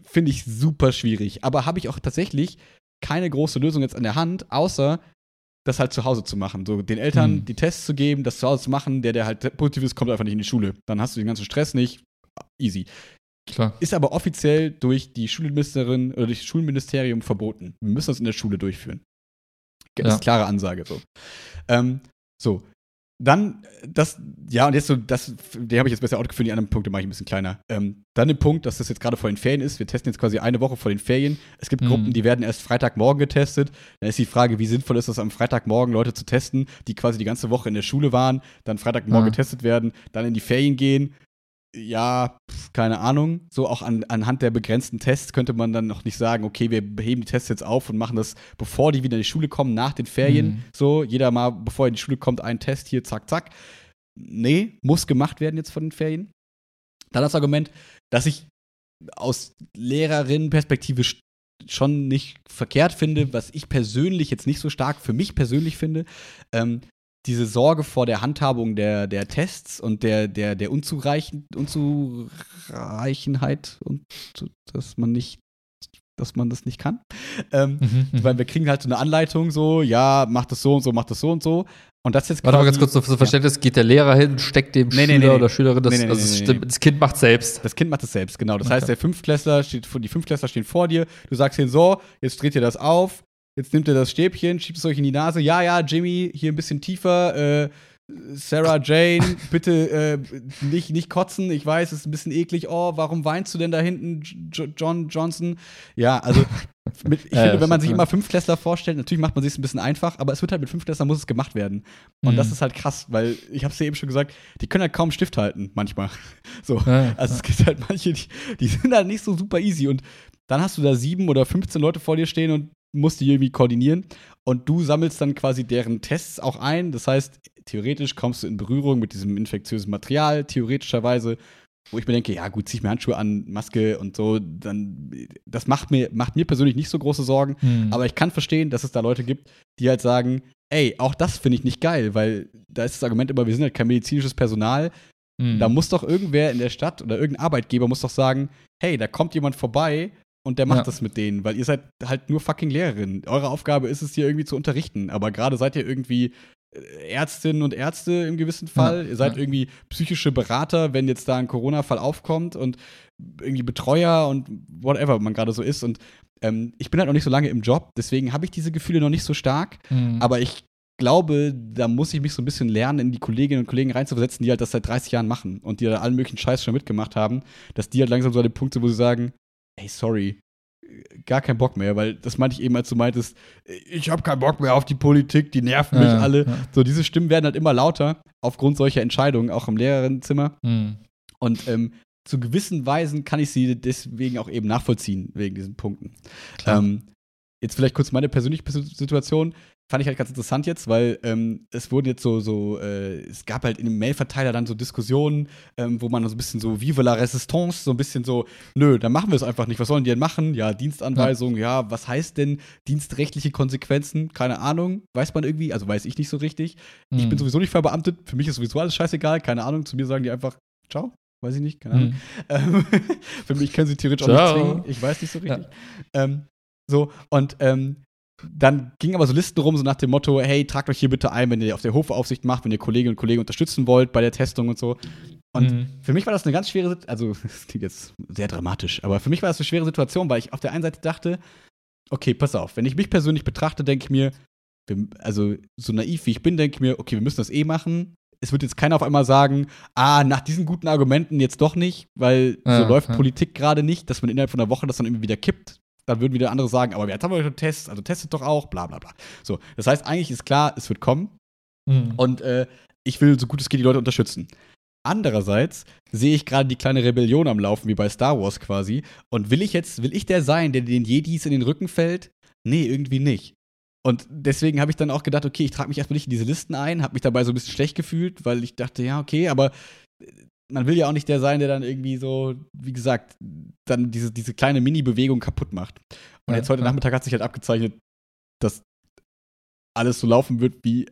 finde ich super schwierig. Aber habe ich auch tatsächlich keine große Lösung jetzt an der Hand, außer das halt zu Hause zu machen. So den Eltern Hm. die Tests zu geben, das zu Hause zu machen, der, der halt positiv ist, kommt einfach nicht in die Schule. Dann hast du den ganzen Stress nicht. Easy. Klar. Ist aber offiziell durch die Schulministerin oder durch das Schulministerium verboten. Wir müssen das in der Schule durchführen. Das Ja. ist klare Ansage so. Ähm, so. Dann, äh, das, ja, und jetzt so, das, den habe ich jetzt besser outgeführt, die anderen Punkte mache ich ein bisschen kleiner. Ähm, dann den Punkt, dass das jetzt gerade vor den Ferien ist. Wir testen jetzt quasi eine Woche vor den Ferien. Es gibt Mhm. Gruppen, die werden erst Freitagmorgen getestet. Dann ist die Frage, wie sinnvoll ist das am Freitagmorgen, Leute zu testen, die quasi die ganze Woche in der Schule waren, dann Freitagmorgen Ja. getestet werden, dann in die Ferien gehen. Ja, keine Ahnung. So auch an, anhand der begrenzten Tests könnte man dann noch nicht sagen, okay, wir heben die Tests jetzt auf und machen das, bevor die wieder in die Schule kommen, nach den Ferien. Mhm. So, jeder mal, bevor er in die Schule kommt, ein Test hier, zack, zack. Nee, muss gemacht werden jetzt von den Ferien. Dann das Argument, dass ich aus Lehrerinnenperspektive sch- schon nicht verkehrt finde, was ich persönlich jetzt nicht so stark für mich persönlich finde. Ähm, diese Sorge vor der Handhabung der, der Tests und der, der, der Unzureichen, Unzureichenheit und so, dass man nicht, dass man das nicht kann. Ähm, Mhm, mhm. weil wir kriegen halt so eine Anleitung, so, ja, mach das so und so, mach das so und so. Und das jetzt Warte mal ganz kurz zum Verständnis, geht der Lehrer hin, steckt dem Nee, Schüler nee, nee. oder Schülerin das, also das, stimmt, das Kind macht selbst. Das Kind macht es selbst, genau. Das Okay. heißt, der Fünftklässler steht, vor- die Fünftklässler stehen vor dir. Du sagst ihnen so, jetzt dreht ihr das auf. Jetzt nimmt ihr das Stäbchen, schiebt es euch in die Nase. Ja, ja, Jimmy, hier ein bisschen tiefer. Äh, Sarah Jane, <laughs> bitte äh, nicht, nicht kotzen. Ich weiß, es ist ein bisschen eklig. Oh, warum weinst du denn da hinten, J John Johnson? Ja, also <laughs> mit, ich Ja, finde, ja, wenn man sich ja. immer Fünftklässler vorstellt, natürlich macht man sich ein bisschen einfach, aber es wird halt mit Fünftklässlern muss es gemacht werden. Und Mhm. das ist halt krass, weil ich habe es ja eben schon gesagt, die können halt kaum Stift halten, manchmal. <laughs> So. Ja, Also es gibt halt manche, die, die sind halt nicht so super easy. Und dann hast du da sieben oder 15 Leute vor dir stehen und musst die irgendwie koordinieren. Und du sammelst dann quasi deren Tests auch ein. Das heißt, theoretisch kommst du in Berührung mit diesem infektiösen Material, theoretischerweise. Wo ich mir denke, ja gut, zieh ich mir Handschuhe an, Maske und so, dann, das macht mir, macht mir persönlich nicht so große Sorgen. Mhm. Aber ich kann verstehen, dass es da Leute gibt, die halt sagen, ey, auch das finde ich nicht geil, weil da ist das Argument immer, wir sind halt kein medizinisches Personal, Mhm. da muss doch irgendwer in der Stadt oder irgendein Arbeitgeber muss doch sagen, hey, da kommt jemand vorbei und der macht Ja. das mit denen, weil ihr seid halt nur fucking Lehrerin. Eure Aufgabe ist es hier irgendwie zu unterrichten, aber gerade seid ihr irgendwie äh, Ärztinnen und Ärzte im gewissen Fall. Ja, ihr seid ja. irgendwie psychische Berater, wenn jetzt da ein Corona-Fall aufkommt und irgendwie Betreuer und whatever man gerade so ist. Und ähm, ich bin halt noch nicht so lange im Job, deswegen habe ich diese Gefühle noch nicht so stark. Mhm. Aber ich glaube, da muss ich mich so ein bisschen lernen, in die Kolleginnen und Kollegen reinzuversetzen, die halt das seit 30 Jahren machen und die da allen möglichen Scheiß schon mitgemacht haben, dass die halt langsam so an dem Punkt sind, wo sie sagen, ey, sorry, gar keinen Bock mehr, weil das meinte ich eben, als du meintest, ich habe keinen Bock mehr auf die Politik, die nerven mich Ja, alle. ja. So, diese Stimmen werden halt immer lauter aufgrund solcher Entscheidungen, auch im Lehrerinnenzimmer. Mhm. Und ähm, zu gewissen Weisen kann ich sie deswegen auch eben nachvollziehen, wegen diesen Punkten. Ähm, jetzt vielleicht kurz meine persönliche Situation. Fand ich halt ganz interessant jetzt, weil ähm, es wurden jetzt so, so äh, es gab halt in dem Mailverteiler dann so Diskussionen, ähm, wo man so ein bisschen so Vive la Resistance, so ein bisschen so, nö, dann machen wir es einfach nicht. Was sollen die denn machen? Ja, Dienstanweisung, ja. was heißt denn dienstrechtliche Konsequenzen? Keine Ahnung, weiß man irgendwie, also weiß ich nicht so richtig. Ich Mhm. bin sowieso nicht verbeamtet, für mich ist sowieso alles scheißegal, keine Ahnung. Zu mir sagen die einfach, ciao, weiß ich nicht, keine Ahnung. Mhm. Ähm, <laughs> für mich können sie theoretisch auch nicht Ciao. zwingen. Ich weiß nicht so richtig. Ähm, so, und ähm, dann ging aber so Listen rum, so nach dem Motto: hey, tragt euch hier bitte ein, wenn ihr auf der Hofaufsicht macht, wenn ihr Kolleginnen und Kollegen unterstützen wollt bei der Testung und so. Und Mhm. für mich war das eine ganz schwere Situation, also <laughs> das klingt jetzt sehr dramatisch, aber für mich war das eine schwere Situation, weil ich auf der einen Seite dachte, okay, pass auf, wenn ich mich persönlich betrachte, denke ich mir, also so naiv wie ich bin, denke ich mir, okay, wir müssen das eh machen. Es wird jetzt keiner auf einmal sagen, ah, nach diesen guten Argumenten jetzt doch nicht, weil so Ja, läuft ja. Politik gerade nicht, dass man innerhalb von einer Woche das dann irgendwie wieder kippt. Dann würden wieder andere sagen, aber jetzt haben wir schon Tests, also testet doch auch, bla bla bla. So, das heißt, eigentlich ist klar, es wird kommen Mhm. und äh, ich will so gut es geht die Leute unterstützen. Andererseits sehe ich gerade die kleine Rebellion am Laufen, wie bei Star Wars quasi. Und will ich jetzt, will ich der sein, der den Jedis in den Rücken fällt? Nee, irgendwie nicht. Und deswegen habe ich dann auch gedacht, okay, ich trage mich erstmal nicht in diese Listen ein, habe mich dabei so ein bisschen schlecht gefühlt, weil ich dachte, ja, okay, aber äh, man will ja auch nicht der sein, der dann irgendwie so, wie gesagt, dann diese, diese kleine Mini-Bewegung kaputt macht. Und Ja, jetzt heute ja. Nachmittag hat sich halt abgezeichnet, dass alles so laufen wird, wie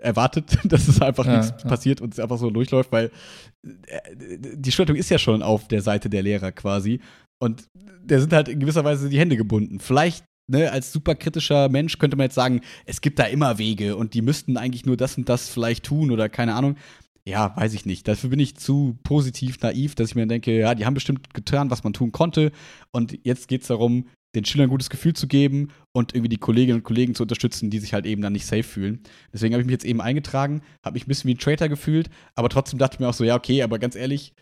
erwartet, <laughs> dass es einfach Ja, nichts passiert und es einfach so durchläuft, weil äh, die Schulleitung ist ja schon auf der Seite der Lehrer quasi. Und der sind halt in gewisser Weise die Hände gebunden. Vielleicht, ne, als superkritischer Mensch könnte man jetzt sagen, es gibt da immer Wege und die müssten eigentlich nur das und das vielleicht tun oder keine Ahnung. Ja, weiß ich nicht. Dafür bin ich zu positiv naiv, dass ich mir denke, ja, die haben bestimmt getan, was man tun konnte. Und jetzt geht es darum, den Schülern ein gutes Gefühl zu geben und irgendwie die Kolleginnen und Kollegen zu unterstützen, die sich halt eben dann nicht safe fühlen. Deswegen habe ich mich jetzt eben eingetragen, habe mich ein bisschen wie ein Traitor gefühlt, aber trotzdem dachte ich mir auch so, ja, okay, aber ganz ehrlich,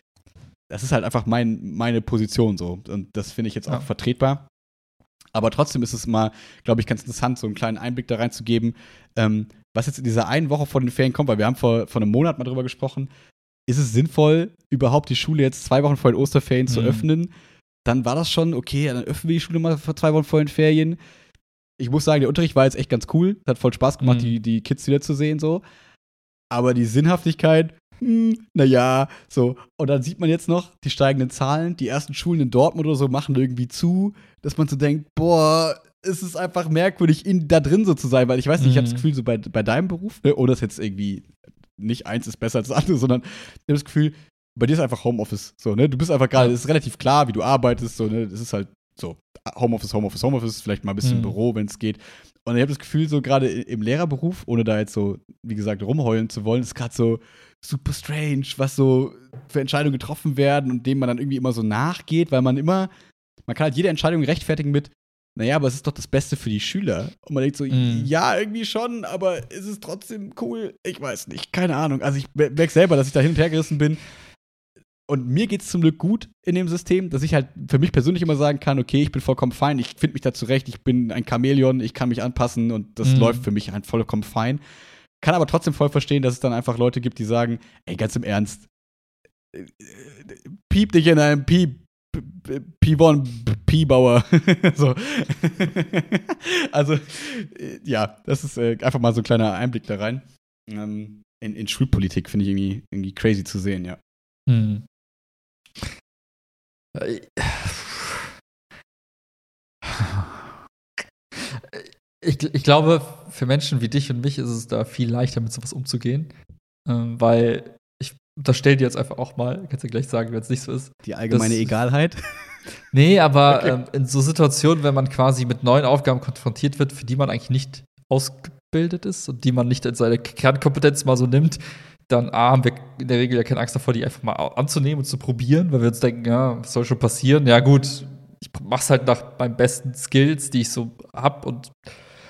das ist halt einfach mein, meine Position so. Und das finde ich jetzt auch Ja. vertretbar. Aber trotzdem ist es mal, glaube ich, ganz interessant, so einen kleinen Einblick da reinzugeben, ähm, was jetzt in dieser einen Woche vor den Ferien kommt, weil wir haben vor, vor einem Monat mal drüber gesprochen. Ist es sinnvoll, überhaupt die Schule jetzt zwei Wochen vor den Osterferien zu Mhm. öffnen? Dann war das schon, okay, dann öffnen wir die Schule mal vor zwei Wochen vor den Ferien. Ich muss sagen, der Unterricht war jetzt echt ganz cool. Hat voll Spaß gemacht, Mhm. die, die Kids wiederzusehen, so. Aber die Sinnhaftigkeit, hm, naja, so. Und dann sieht man jetzt noch die steigenden Zahlen. Die ersten Schulen in Dortmund oder so machen irgendwie zu, dass man so denkt, boah, es ist einfach merkwürdig, in, da drin so zu sein, weil ich weiß nicht, ich habe das Mhm. Gefühl, so bei, bei deinem Beruf, ne, ohne das jetzt irgendwie nicht eins ist besser als das andere, sondern ich habe das Gefühl, bei dir ist einfach Homeoffice. So, ne? Du bist einfach gerade, es ist relativ klar, wie du arbeitest, so, ne? Das ist halt so, Homeoffice, Homeoffice, Homeoffice, vielleicht mal ein bisschen Mhm. Büro, wenn es geht. Und ich habe das Gefühl, so gerade im Lehrerberuf, ohne da jetzt so, wie gesagt, rumheulen zu wollen, ist gerade so super strange, was so für Entscheidungen getroffen werden und denen man dann irgendwie immer so nachgeht, weil man immer, man kann halt jede Entscheidung rechtfertigen mit, naja, aber es ist doch das Beste für die Schüler. Und man denkt so, Mhm. ja, irgendwie schon, aber ist es trotzdem cool? Ich weiß nicht, keine Ahnung. Also ich mer- merke selber, dass ich da hin und her gerissen bin. Und mir geht es zum Glück gut in dem System, dass ich halt für mich persönlich immer sagen kann, okay, ich bin vollkommen fein, ich finde mich da zurecht, ich bin ein Chamäleon, ich kann mich anpassen und das Mhm. läuft für mich halt vollkommen fein. Kann aber trotzdem voll verstehen, dass es dann einfach Leute gibt, die sagen, ey, ganz im Ernst, äh, äh, piep dich in einem Piep, P1, P-Bauer. <laughs> so. <laughs> also, äh, ja, das ist äh, einfach mal so ein kleiner Einblick da rein. Ähm, in, in Schulpolitik finde ich irgendwie, irgendwie crazy zu sehen, ja. Hm. Äh, <sighs> Ich, ich glaube, für Menschen wie dich und mich ist es da viel leichter, mit sowas umzugehen. Ähm, weil ich unterstelle dir jetzt einfach auch mal, kannst du gleich sagen, wenn es nicht so ist. Die allgemeine Das- Egalheit. <laughs> Nee, aber <laughs> Okay. ähm, in so Situationen, wenn man quasi mit neuen Aufgaben konfrontiert wird, für die man eigentlich nicht ausgebildet ist und die man nicht in seine Kernkompetenz mal so nimmt, dann A, haben wir in der Regel ja keine Angst davor, die einfach mal anzunehmen und zu probieren, weil wir uns denken, ja, was soll schon passieren? Ja, gut, ich mach's halt nach meinen besten Skills, die ich so hab und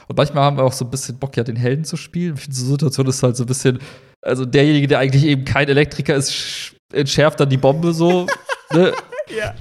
und manchmal haben wir auch so ein bisschen Bock, ja, den Helden zu spielen. Ich finde, so eine Situation ist halt so ein bisschen, also derjenige, der eigentlich eben kein Elektriker ist, sch- entschärft dann die Bombe so. <laughs> ne? Ja.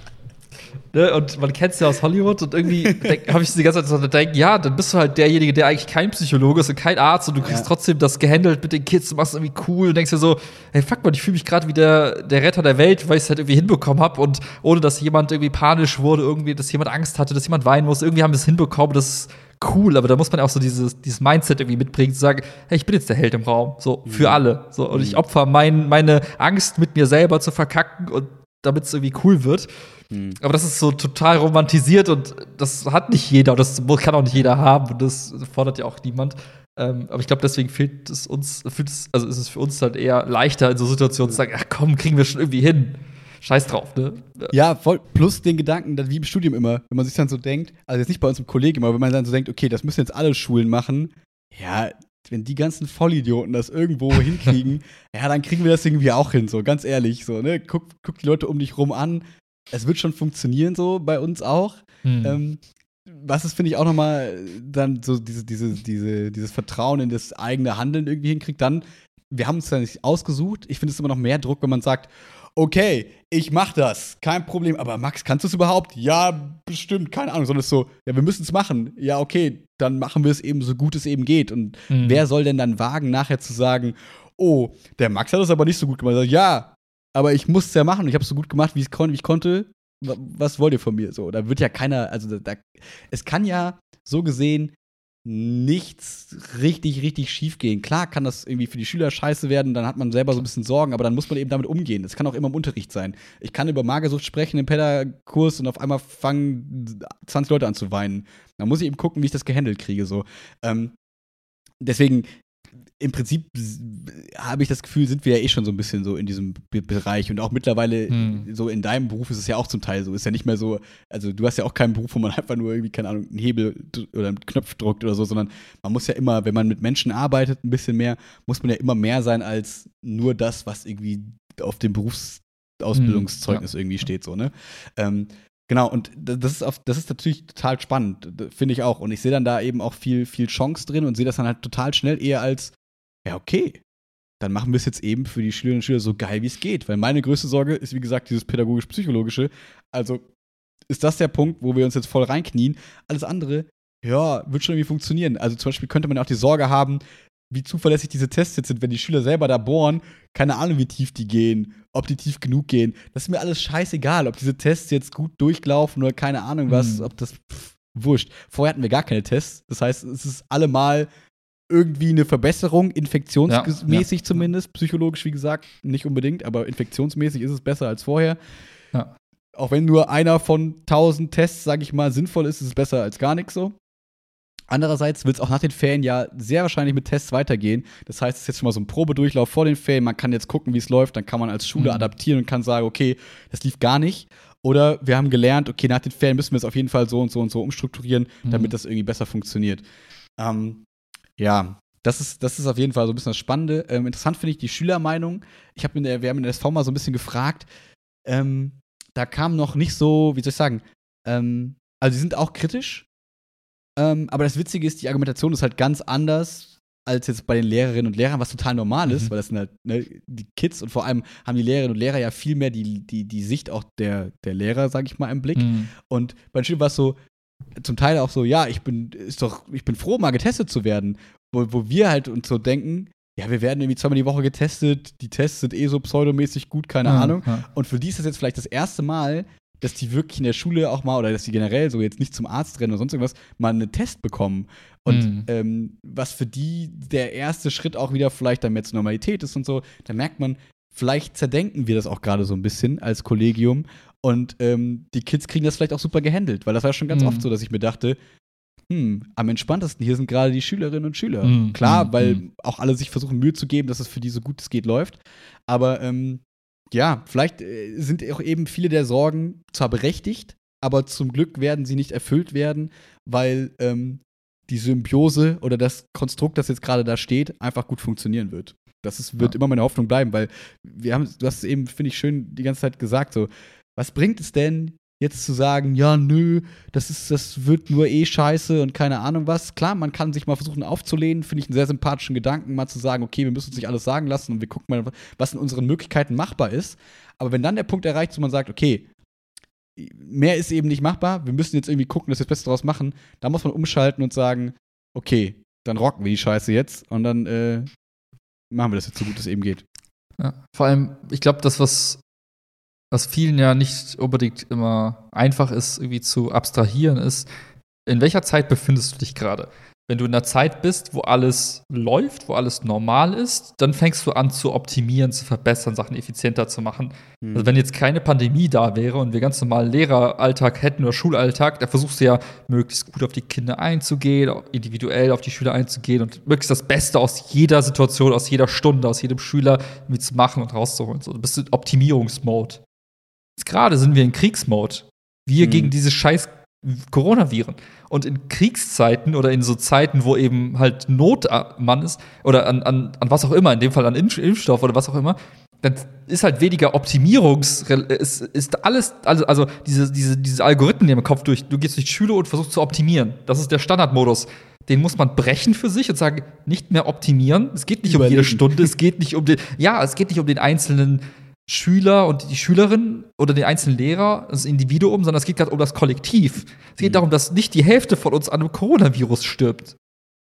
Ne? Und man kennt es ja aus Hollywood und irgendwie <laughs> habe ich die ganze Zeit so gedacht, ja, dann bist du halt derjenige, der eigentlich kein Psychologe ist und kein Arzt und du kriegst Ja. trotzdem das gehandelt mit den Kids, du machst es irgendwie cool und denkst dir so, hey, fuck mal, ich fühle mich gerade wie der, der Retter der Welt, weil ich es halt irgendwie hinbekommen habe und ohne, dass jemand irgendwie panisch wurde, irgendwie, dass jemand Angst hatte, dass jemand weinen muss, irgendwie haben wir es hinbekommen, das ist cool, aber da muss man auch so dieses, dieses Mindset irgendwie mitbringen, zu sagen, hey, ich bin jetzt der Held im Raum, so, für Mhm. alle, so, und ich Mhm. opfer mein, meine Angst mit mir selber zu verkacken und damit es irgendwie cool wird. Hm. Aber das ist so total romantisiert und das hat nicht jeder und das kann auch nicht jeder haben und das fordert ja auch niemand. Ähm, aber ich glaube, deswegen fehlt es uns, also ist es für uns halt eher leichter in so Situationen zu sagen, ach komm, kriegen wir schon irgendwie hin. Scheiß drauf, ne? Ja, voll. Plus den Gedanken, dass wie im Studium immer, wenn man sich dann so denkt, also jetzt nicht bei uns im Kollegium, aber wenn man dann so denkt, okay, das müssen jetzt alle Schulen machen, ja, wenn die ganzen Vollidioten das irgendwo <laughs> hinkriegen, ja, dann kriegen wir das irgendwie auch hin, so ganz ehrlich, so, ne? Guck, guck die Leute um dich rum an. Es wird schon funktionieren, so bei uns auch. Hm. Ähm, was ist, finde ich, auch nochmal dann so diese, diese, diese, dieses Vertrauen in das eigene Handeln irgendwie hinkriegt, dann, wir haben uns ja nicht ausgesucht. Ich finde es immer noch mehr Druck, wenn man sagt, okay, ich mach das, kein Problem, aber Max, kannst du es überhaupt? Ja, bestimmt, keine Ahnung, sondern es ist so, ja, wir müssen es machen. Ja, okay, dann machen wir es eben so gut es eben geht. Und Hm. wer soll denn dann wagen, nachher zu sagen, oh, der Max hat das aber nicht so gut gemacht? Ja, aber ich musste es ja machen. Ich habe es so gut gemacht, wie, kon wie ich konnte. Was wollt ihr von mir? So, da wird ja keiner, also da, es kann ja so gesehen nichts richtig, richtig schief gehen. Klar kann das irgendwie für die Schüler scheiße werden, dann hat man selber so ein bisschen Sorgen, aber dann muss man eben damit umgehen. Das kann auch immer im Unterricht sein. Ich kann über Magersucht sprechen im Pedakurs und auf einmal fangen 20 Leute an zu weinen. Da muss ich eben gucken, wie ich das gehandelt kriege. So. Ähm, deswegen, im Prinzip habe ich das Gefühl, sind wir ja eh schon so ein bisschen so in diesem B Bereich und auch mittlerweile hm. so in deinem Beruf ist es ja auch zum Teil so. Ist ja nicht mehr so, also du hast ja auch keinen Beruf, wo man <laughs> einfach nur irgendwie, keine Ahnung, einen Hebel oder einen Knopf drückt oder so, sondern man muss ja immer, wenn man mit Menschen arbeitet, ein bisschen mehr, muss man ja immer mehr sein als nur das, was irgendwie auf dem Berufsausbildungszeugnis hm. ja. irgendwie steht, so, ne? Ähm, Genau, und das ist, auf, das ist natürlich total spannend, finde ich auch. Und ich sehe dann da eben auch viel, viel Chance drin und sehe das dann halt total schnell eher als, ja, okay, dann machen wir es jetzt eben für die Schülerinnen und Schüler so geil, wie es geht. Weil meine größte Sorge ist, wie gesagt, dieses pädagogisch-psychologische. Also ist das der Punkt, wo wir uns jetzt voll reinknien. Alles andere, ja, wird schon irgendwie funktionieren. Also zum Beispiel könnte man auch die Sorge haben, wie zuverlässig diese Tests jetzt sind, wenn die Schüler selber da bohren, keine Ahnung, wie tief die gehen, ob die tief genug gehen. Das ist mir alles scheißegal, ob diese Tests jetzt gut durchlaufen oder keine Ahnung was, mhm. ob das pff, wurscht. Vorher hatten wir gar keine Tests. Das heißt, es ist allemal irgendwie eine Verbesserung, infektionsmäßig ja, ja. zumindest, psychologisch wie gesagt, nicht unbedingt, aber infektionsmäßig ist es besser als vorher. Ja. Auch wenn nur einer von tausend Tests, sage ich mal, sinnvoll ist, ist es besser als gar nichts so. Andererseits wird es auch nach den Ferien ja sehr wahrscheinlich mit Tests weitergehen. Das heißt, es ist jetzt schon mal so ein Probedurchlauf vor den Ferien. Man kann jetzt gucken, wie es läuft. Dann kann man als Schule mhm. adaptieren und kann sagen, okay, das lief gar nicht. Oder wir haben gelernt, okay, nach den Ferien müssen wir es auf jeden Fall so und so und so umstrukturieren, mhm. damit das irgendwie besser funktioniert. Ähm, ja, das ist, das ist auf jeden Fall so ein bisschen das Spannende. Ähm, interessant finde ich die Schülermeinung. Ich habe wir haben in der SV mal so ein bisschen gefragt. Ähm, da kam noch nicht so, wie soll ich sagen, ähm, also sie sind auch kritisch. Ähm, aber das Witzige ist, die Argumentation ist halt ganz anders als jetzt bei den Lehrerinnen und Lehrern, was total normal ist, mhm. weil das sind halt ne, die Kids und vor allem haben die Lehrerinnen und Lehrer ja viel mehr die, die, die Sicht auch der, der Lehrer, sag ich mal, im Blick. Mhm. Und bei den Schülern war es so, zum Teil auch so, ja, ich bin, ist doch, ich bin froh, mal getestet zu werden. Wo, wo wir halt uns so denken, ja, wir werden irgendwie zweimal die Woche getestet, die Tests sind eh so pseudomäßig gut, keine ja, Ahnung. Ja. Und für die ist das jetzt vielleicht das erste Mal, dass die wirklich in der Schule auch mal, oder dass die generell so jetzt nicht zum Arzt rennen oder sonst irgendwas, mal einen Test bekommen. Und mhm. ähm, was für die der erste Schritt auch wieder vielleicht dann mehr zur Normalität ist und so, da merkt man, vielleicht zerdenken wir das auch gerade so ein bisschen als Kollegium und ähm, die Kids kriegen das vielleicht auch super gehandelt, weil das war schon ganz mhm. oft so, dass ich mir dachte, hm, am entspanntesten hier sind gerade die Schülerinnen und Schüler. Mhm. Klar, mhm. weil mhm. auch alle sich versuchen, Mühe zu geben, dass es für die so gut es geht läuft. Aber ähm, ja, vielleicht äh, sind auch eben viele der Sorgen zwar berechtigt, aber zum Glück werden sie nicht erfüllt werden, weil ähm, die Symbiose oder das Konstrukt, das jetzt gerade da steht, einfach gut funktionieren wird. Das ist, wird ja. immer meine Hoffnung bleiben, weil wir haben, du hast es eben, finde ich, schön die ganze Zeit gesagt, so, was bringt es denn, jetzt zu sagen, ja, nö, das ist, das wird nur eh scheiße und keine Ahnung was. Klar, man kann sich mal versuchen aufzulehnen, finde ich einen sehr sympathischen Gedanken, mal zu sagen, okay, wir müssen uns nicht alles sagen lassen und wir gucken mal, was in unseren Möglichkeiten machbar ist. Aber wenn dann der Punkt erreicht, wo man sagt, okay, mehr ist eben nicht machbar, wir müssen jetzt irgendwie gucken, dass wir das Beste daraus machen, da muss man umschalten und sagen, okay, dann rocken wir die Scheiße jetzt und dann äh, machen wir das jetzt so gut es eben geht. Ja, vor allem, ich glaube, das, was was vielen ja nicht unbedingt immer einfach ist, irgendwie zu abstrahieren, ist, in welcher Zeit befindest du dich gerade? Wenn du in einer Zeit bist, wo alles läuft, wo alles normal ist, dann fängst du an zu optimieren, zu verbessern, Sachen effizienter zu machen. Mhm. Also wenn jetzt keine Pandemie da wäre und wir ganz normalen Lehreralltag hätten oder Schulalltag, da versuchst du ja möglichst gut auf die Kinder einzugehen, individuell auf die Schüler einzugehen und möglichst das Beste aus jeder Situation, aus jeder Stunde, aus jedem Schüler mitzumachen und rauszuholen. So, du bist in Optimierungsmode. Gerade sind wir in Kriegsmode. Wir mhm. gegen diese scheiß Coronaviren. Und in Kriegszeiten oder in so Zeiten, wo eben halt Notmann ist, oder an, an, an was auch immer, in dem Fall an Impfstoff oder was auch immer, dann ist halt weniger Optimierungs, ist, ist alles, also, also diese, diese, diese Algorithmen im Kopf durch, du gehst durch die Schule und versuchst zu optimieren. Das ist der Standardmodus. Den muss man brechen für sich und sagen, nicht mehr optimieren. Es geht nicht Überlegen. um jede Stunde, es geht nicht um den, ja, es geht nicht um den einzelnen Schüler und die Schülerin oder den einzelnen Lehrer, das Individuum, sondern es geht gerade um das Kollektiv. Es geht mhm. darum, dass nicht die Hälfte von uns an einem Coronavirus stirbt.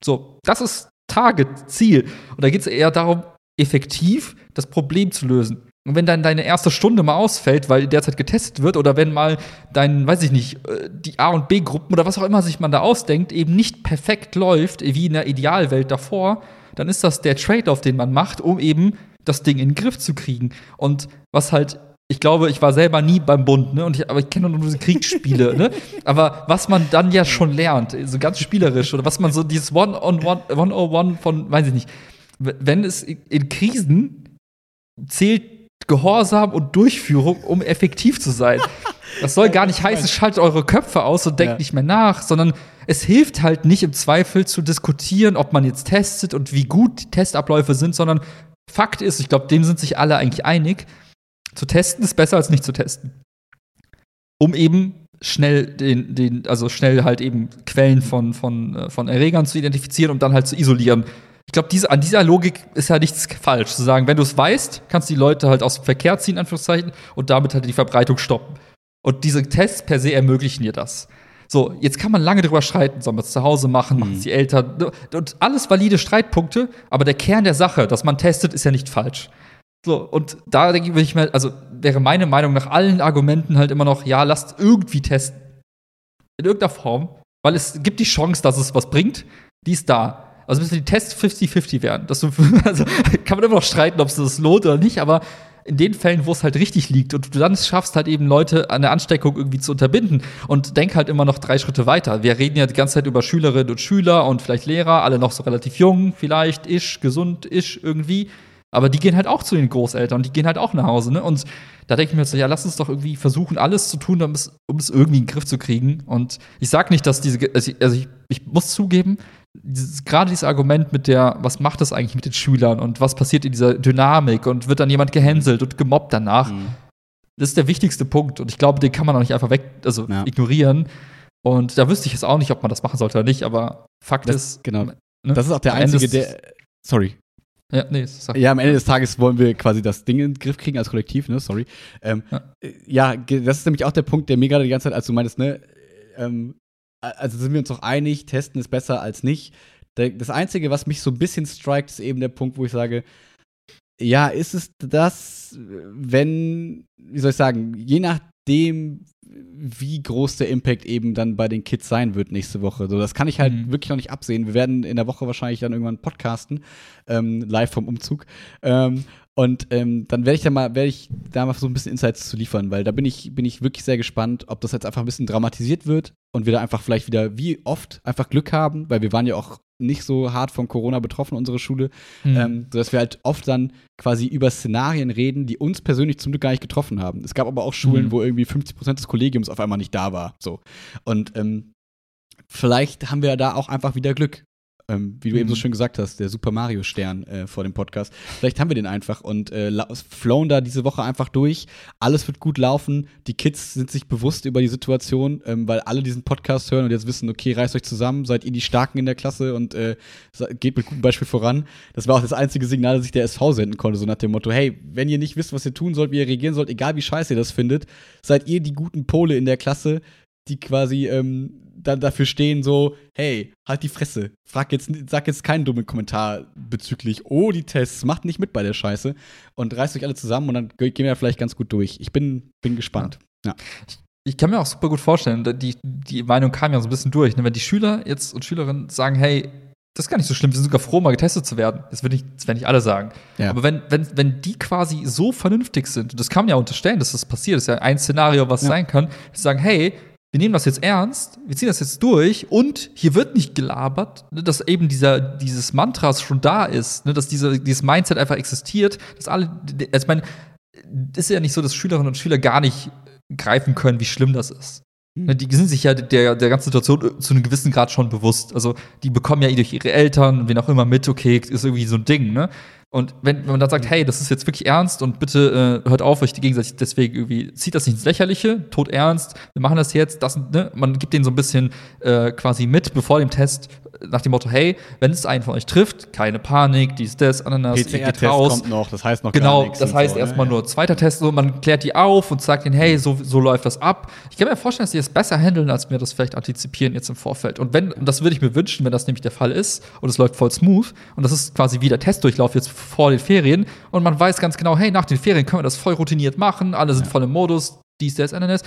So, das ist Target, Ziel. Und da geht es eher darum, effektiv das Problem zu lösen. Und wenn dann deine erste Stunde mal ausfällt, weil derzeit getestet wird, oder wenn mal dein, weiß ich nicht, äh, die A- und B-Gruppen oder was auch immer sich man da ausdenkt, eben nicht perfekt läuft, wie in der Idealwelt davor, dann ist das der Trade-off, den man macht, um eben das Ding in den Griff zu kriegen. Und was halt, ich glaube, ich war selber nie beim Bund, ne? Und ich, aber ich kenne nur diese Kriegsspiele, ne? <laughs> Aber was man dann ja schon lernt, so ganz spielerisch, oder was man so dieses One-on-One, One-on-One von, weiß ich nicht, wenn es in Krisen zählt Gehorsam und Durchführung, um effektiv zu sein. Das soll gar nicht <laughs> heißen, schaltet eure Köpfe aus und denkt Ja. nicht mehr nach, sondern es hilft halt nicht im Zweifel zu diskutieren, ob man jetzt testet und wie gut die Testabläufe sind, sondern Fakt ist, ich glaube, dem sind sich alle eigentlich einig, zu testen ist besser als nicht zu testen. Um eben schnell den, den, also schnell halt eben Quellen von, von, äh, von Erregern zu identifizieren und dann halt zu isolieren. Ich glaube, diese, an dieser Logik ist ja nichts falsch, zu sagen, wenn du es weißt, kannst du die Leute halt aus dem Verkehr ziehen, Anführungszeichen, und damit halt die Verbreitung stoppen. Und diese Tests per se ermöglichen dir das. So, jetzt kann man lange drüber streiten, soll man es zu Hause machen, machen es die Eltern, und alles valide Streitpunkte, aber der Kern der Sache, dass man testet, ist ja nicht falsch. So, und da denke ich, mir, also wäre meine Meinung nach allen Argumenten halt immer noch, ja, lasst irgendwie testen. In irgendeiner Form, weil es gibt die Chance, dass es was bringt, die ist da. Also müssen die Tests 50-50 werden. Du, <laughs> also kann man immer noch streiten, ob es das lohnt oder nicht, aber in den Fällen, wo es halt richtig liegt und du dann schaffst, halt eben Leute an der Ansteckung irgendwie zu unterbinden und denk halt immer noch drei Schritte weiter. Wir reden ja die ganze Zeit über Schülerinnen und Schüler und vielleicht Lehrer, alle noch so relativ jung, vielleicht isch, gesund isch irgendwie. Aber die gehen halt auch zu den Großeltern, die gehen halt auch nach Hause, ne? Und da denke ich mir so, ja, lass uns doch irgendwie versuchen, alles zu tun, um es, um es irgendwie in den Griff zu kriegen. Und ich sag nicht, dass diese, also ich, also ich, ich muss zugeben, dieses, gerade dieses Argument mit der, was macht das eigentlich mit den Schülern und was passiert in dieser Dynamik und wird dann jemand gehänselt und gemobbt danach, Mhm. das ist der wichtigste Punkt. Und ich glaube, den kann man auch nicht einfach weg, also Ja. ignorieren. Und da wüsste ich jetzt auch nicht, ob man das machen sollte oder nicht, aber Fakt Das- ist, genau. ne? Das ist auch der einzige, der. Sorry. Ja, nee, sag. Ja, am Ende des Tages wollen wir quasi das Ding in den Griff kriegen als Kollektiv, ne? Sorry. Ähm, Ja. äh, ja, das ist nämlich auch der Punkt, der mir gerade die ganze Zeit, als du meintest, ne? Ähm, also sind wir uns doch einig, testen ist besser als nicht. Das Einzige, was mich so ein bisschen strikt, ist eben der Punkt, wo ich sage, ja, ist es das, wenn, wie soll ich sagen, je nachdem, wie groß der Impact eben dann bei den Kids sein wird nächste Woche. So, das kann ich halt Mhm. wirklich noch nicht absehen. Wir werden in der Woche wahrscheinlich dann irgendwann podcasten, ähm, live vom Umzug. Ähm, und ähm, dann werde ich da mal, werde ich da mal so ein bisschen Insights zu liefern, weil da bin ich, bin ich wirklich sehr gespannt, ob das jetzt einfach ein bisschen dramatisiert wird und wir da einfach vielleicht wieder wie oft einfach Glück haben, weil wir waren ja auch nicht so hart von Corona betroffen, unsere Schule, Hm. ähm, sodass wir halt oft dann quasi über Szenarien reden, die uns persönlich zum Glück gar nicht getroffen haben. Es gab aber auch Schulen, Mhm. wo irgendwie 50% des Kollegiums auf einmal nicht da war. So. Und ähm, vielleicht haben wir da auch einfach wieder Glück. Ähm, wie du eben so Mhm. schön gesagt hast, der Super Mario Stern äh, vor dem Podcast. Vielleicht haben wir den einfach und äh, flown da diese Woche einfach durch. Alles wird gut laufen. Die Kids sind sich bewusst über die Situation, ähm, weil alle diesen Podcast hören und jetzt wissen, okay, reißt euch zusammen, seid ihr die Starken in der Klasse und äh, geht mit gutem Beispiel voran. Das war auch das einzige Signal, das ich der SV senden konnte, so nach dem Motto, hey, wenn ihr nicht wisst, was ihr tun sollt, wie ihr reagieren sollt, egal wie scheiße ihr das findet, seid ihr die guten Pole in der Klasse, die quasi ähm, dann dafür stehen, so, hey, halt die Fresse. Frag jetzt, sag jetzt keinen dummen Kommentar bezüglich, oh, die Tests, macht nicht mit bei der Scheiße und reißt euch alle zusammen und dann ge- gehen wir vielleicht ganz gut durch. Ich bin, bin gespannt. Ja. Ich kann mir auch super gut vorstellen, die, die Meinung kam ja so ein bisschen durch. Ne? Wenn die Schüler jetzt und Schülerinnen sagen, hey, das ist gar nicht so schlimm, wir sind sogar froh, mal getestet zu werden. Das, wird nicht, das werden nicht alle sagen. Ja. Aber wenn, wenn, wenn die quasi so vernünftig sind, und das kann man ja unterstellen, dass das passiert, das ist ja ein Szenario, was Ja. sein kann, die sagen, hey, wir nehmen das jetzt ernst, wir ziehen das jetzt durch und hier wird nicht gelabert, ne, dass eben dieser, dieses Mantras schon da ist, ne, dass diese, dieses Mindset einfach existiert, dass alle, also ich meine, ist ja nicht so, dass Schülerinnen und Schüler gar nicht greifen können, wie schlimm das ist. Hm. Ne, Die sind sich ja der, der ganzen Situation zu einem gewissen Grad schon bewusst. Also die bekommen ja durch ihre Eltern, wen auch immer mit, okay, ist irgendwie so ein Ding, ne? Und wenn, wenn man dann sagt, hey, das ist jetzt wirklich ernst und bitte äh, hört auf, euch gegenseitig deswegen irgendwie, zieht das nicht ins Lächerliche, tot ernst, wir machen das jetzt, das, ne? Man gibt denen so ein bisschen äh, quasi mit, bevor dem Test, nach dem Motto, hey, wenn es einen von euch trifft, keine Panik, dies, das, Ananas, ihr geht raus. kommt noch, das heißt noch Genau, das heißt so, erstmal ne? nur zweiter Test, so man klärt die auf und sagt ihnen, hey, so, so läuft das ab. Ich kann mir vorstellen, dass die das besser handeln, als wir das vielleicht antizipieren jetzt im Vorfeld. Und wenn, und das würde ich mir wünschen, wenn das nämlich der Fall ist und es läuft voll smooth und das ist quasi wie der Testdurchlauf jetzt vor den Ferien und man weiß ganz genau, hey, nach den Ferien können wir das voll routiniert machen, alle sind Ja. voll im Modus, dies, das, NNS.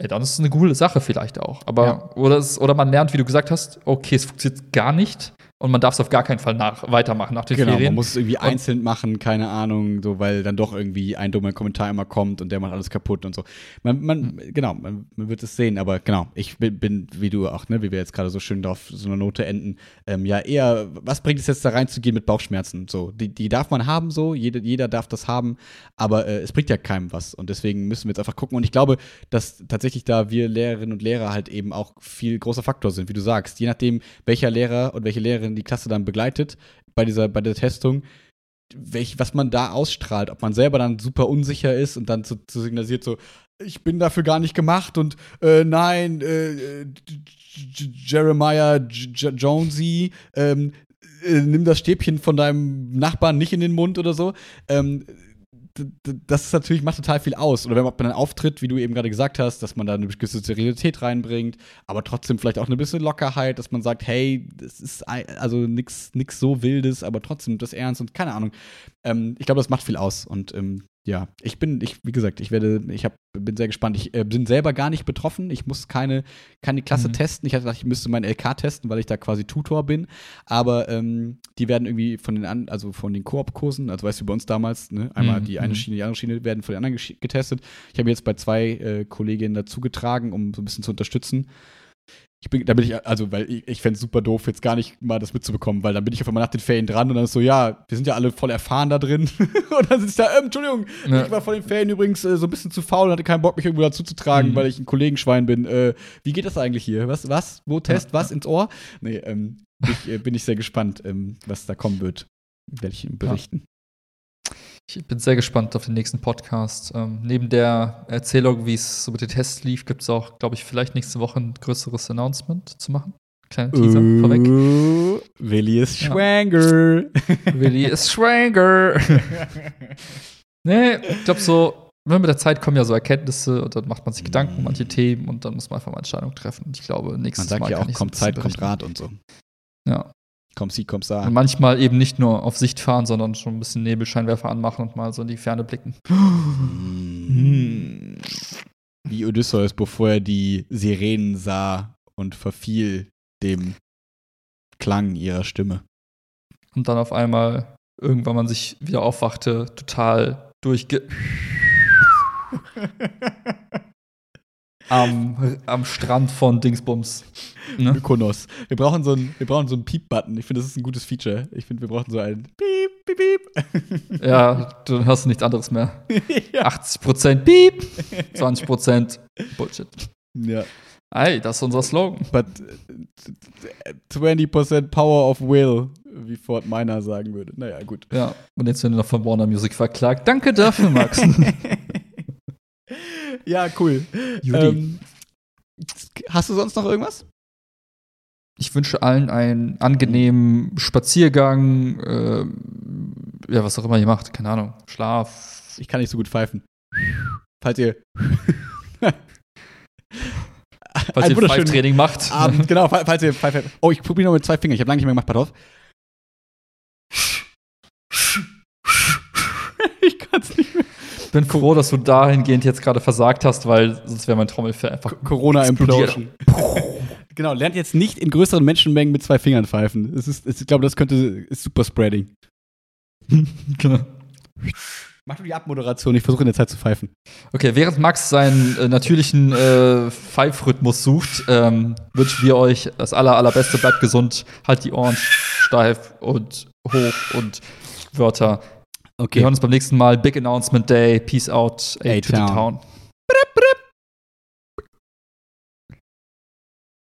Ey, dann ist es eine coole Sache vielleicht auch. Aber, Ja. oder, es, oder man lernt, wie du gesagt hast, okay, es funktioniert gar nicht und man darf es auf gar keinen Fall nach, weitermachen nach den Genau, Ferien. man muss es irgendwie einzeln machen, keine Ahnung, so, weil dann doch irgendwie ein dummer Kommentar immer kommt und der macht alles kaputt und so. Man, man genau, man, man wird es sehen, aber genau, ich bin, bin, wie du auch, ne, wie wir jetzt gerade so schön auf so einer Note enden, ähm, ja, eher, was bringt es jetzt da reinzugehen mit Bauchschmerzen? So, die, die darf man haben, so, jeder, jeder darf das haben, aber äh, es bringt ja keinem was und deswegen müssen wir jetzt einfach gucken und ich glaube, dass tatsächlich da wir Lehrerinnen und Lehrer halt eben auch viel großer Faktor sind, wie du sagst, je nachdem, welcher Lehrer und welche Lehrerin die Klasse dann begleitet bei dieser, bei der Testung, welch, was man da ausstrahlt, ob man selber dann super unsicher ist und dann zu, zu signalisiert so, ich bin dafür gar nicht gemacht und äh, nein, äh, äh, Jeremiah J Jonesy, ähm, äh, nimm das Stäbchen von deinem Nachbarn nicht in den Mund oder so. Ähm, das ist natürlich, macht total viel aus. Oder wenn man dann auftritt, wie du eben gerade gesagt hast, dass man da eine gewisse Seriosität reinbringt, aber trotzdem vielleicht auch eine bisschen Lockerheit, dass man sagt, hey, das ist also nichts so Wildes, aber trotzdem das Ernst und keine Ahnung. Ähm, ich glaube, das macht viel aus. Und ähm, ja, ich bin, ich, wie gesagt, ich werde, ich hab, bin sehr gespannt. Ich äh, bin selber gar nicht betroffen. Ich muss keine, keine Klasse Mhm. testen. Ich hatte gedacht, ich müsste meinen LK testen, weil ich da quasi Tutor bin. Aber ähm, die werden irgendwie von den an, also von den Koop-Kursen, also weißt du, bei uns damals, ne, einmal Mhm, die eine mhm. Schiene, die andere Schiene werden von den anderen getestet. Ich habe jetzt bei zwei äh, Kolleginnen dazu getragen, um so ein bisschen zu unterstützen. Ich bin, da bin ich, also, weil ich, ich fände es super doof, jetzt gar nicht mal das mitzubekommen, weil dann bin ich auf einmal nach den Ferien dran und dann ist so, ja, wir sind ja alle voll erfahren da drin. <laughs> und dann sitze ich da, ähm, Entschuldigung, Ja. ich war vor den Ferien übrigens äh, so ein bisschen zu faul und hatte keinen Bock, mich irgendwo dazu zu tragen, Mhm. weil ich ein Kollegenschwein bin. Äh, wie geht das eigentlich hier? Was, was? Wo Test? Was? Ins Ohr? Nee, ähm, ich, äh, bin ich sehr gespannt, ähm, was da kommen wird. Werde ich Ihnen berichten. Ich bin sehr gespannt auf den nächsten Podcast. Ähm, neben der Erzählung, wie es so mit den Tests lief, gibt es auch, glaube ich, vielleicht nächste Woche ein größeres Announcement zu machen. Kleiner Teaser vorweg. Uh, Willi ist Ja. schwanger. <laughs> Willi ist schwanger. <laughs> nee, ich glaube so, wenn mit der Zeit kommen ja so Erkenntnisse und dann macht man sich Gedanken um manche Themen und dann muss man einfach mal Entscheidungen treffen. Und ich glaube, Man nächstes sagt Mal ja auch, kommt Zeit, kommt. Rat und so. Ja. Komm sie, komm sa. Und manchmal eben nicht nur auf Sicht fahren, sondern schon ein bisschen Nebelscheinwerfer anmachen und mal so in die Ferne blicken. Mm. Wie Odysseus, bevor er die Sirenen sah und verfiel dem Klang ihrer Stimme. Und dann auf einmal irgendwann man sich wieder aufwachte, total durchge <laughs> am, am Strand von Dingsbums. Ne? Mykonos. Wir brauchen so einen, wir brauchen so einen Piep-Button. Ich finde, das ist ein gutes Feature. Ich finde, wir brauchen so einen Piep, Piep, Piep. Ja, du hast nichts anderes mehr. <laughs> ja. 80% Piep, 20% Bullshit. ja. Ey, das ist unser Slogan. But äh, 20% Power of Will, wie Fort Minor sagen würde. Naja, gut. Ja, und jetzt werden wir noch von Warner Music verklagt. Danke dafür, Max. <laughs> <laughs> ja, cool. Judy. Ähm, hast du sonst noch irgendwas? Ich wünsche allen einen angenehmen Spaziergang, ähm, ja, was auch immer ihr macht, keine Ahnung, Schlaf. Ich kann nicht so gut pfeifen. Falls ihr Falls ihr Pfeiftraining macht. Abend, genau, fa- falls ihr pfeift. Oh, ich probiere noch mit zwei Fingern. Ich habe lange nicht mehr gemacht. Pass auf. ich kann es nicht mehr. Bin froh, dass du dahingehend jetzt gerade versagt hast, weil sonst wäre mein Trommelfell einfach. Corona. Implosion. <laughs> genau, lernt jetzt nicht in größeren Menschenmengen mit zwei Fingern pfeifen. Es ist, ich glaube, das könnte ist super Spreading. <laughs> Genau. Mach du die Abmoderation, ich versuche in der Zeit zu pfeifen. Okay, während Max seinen äh, natürlichen äh, Pfeifrhythmus sucht, ähm, wünschen wir euch das aller, allerbeste. Bleibt gesund, halt die Ohren steif und hoch und Wörter. Wir hören uns beim nächsten Mal. Big Announcement Day. Peace out. A to the A-Town. town.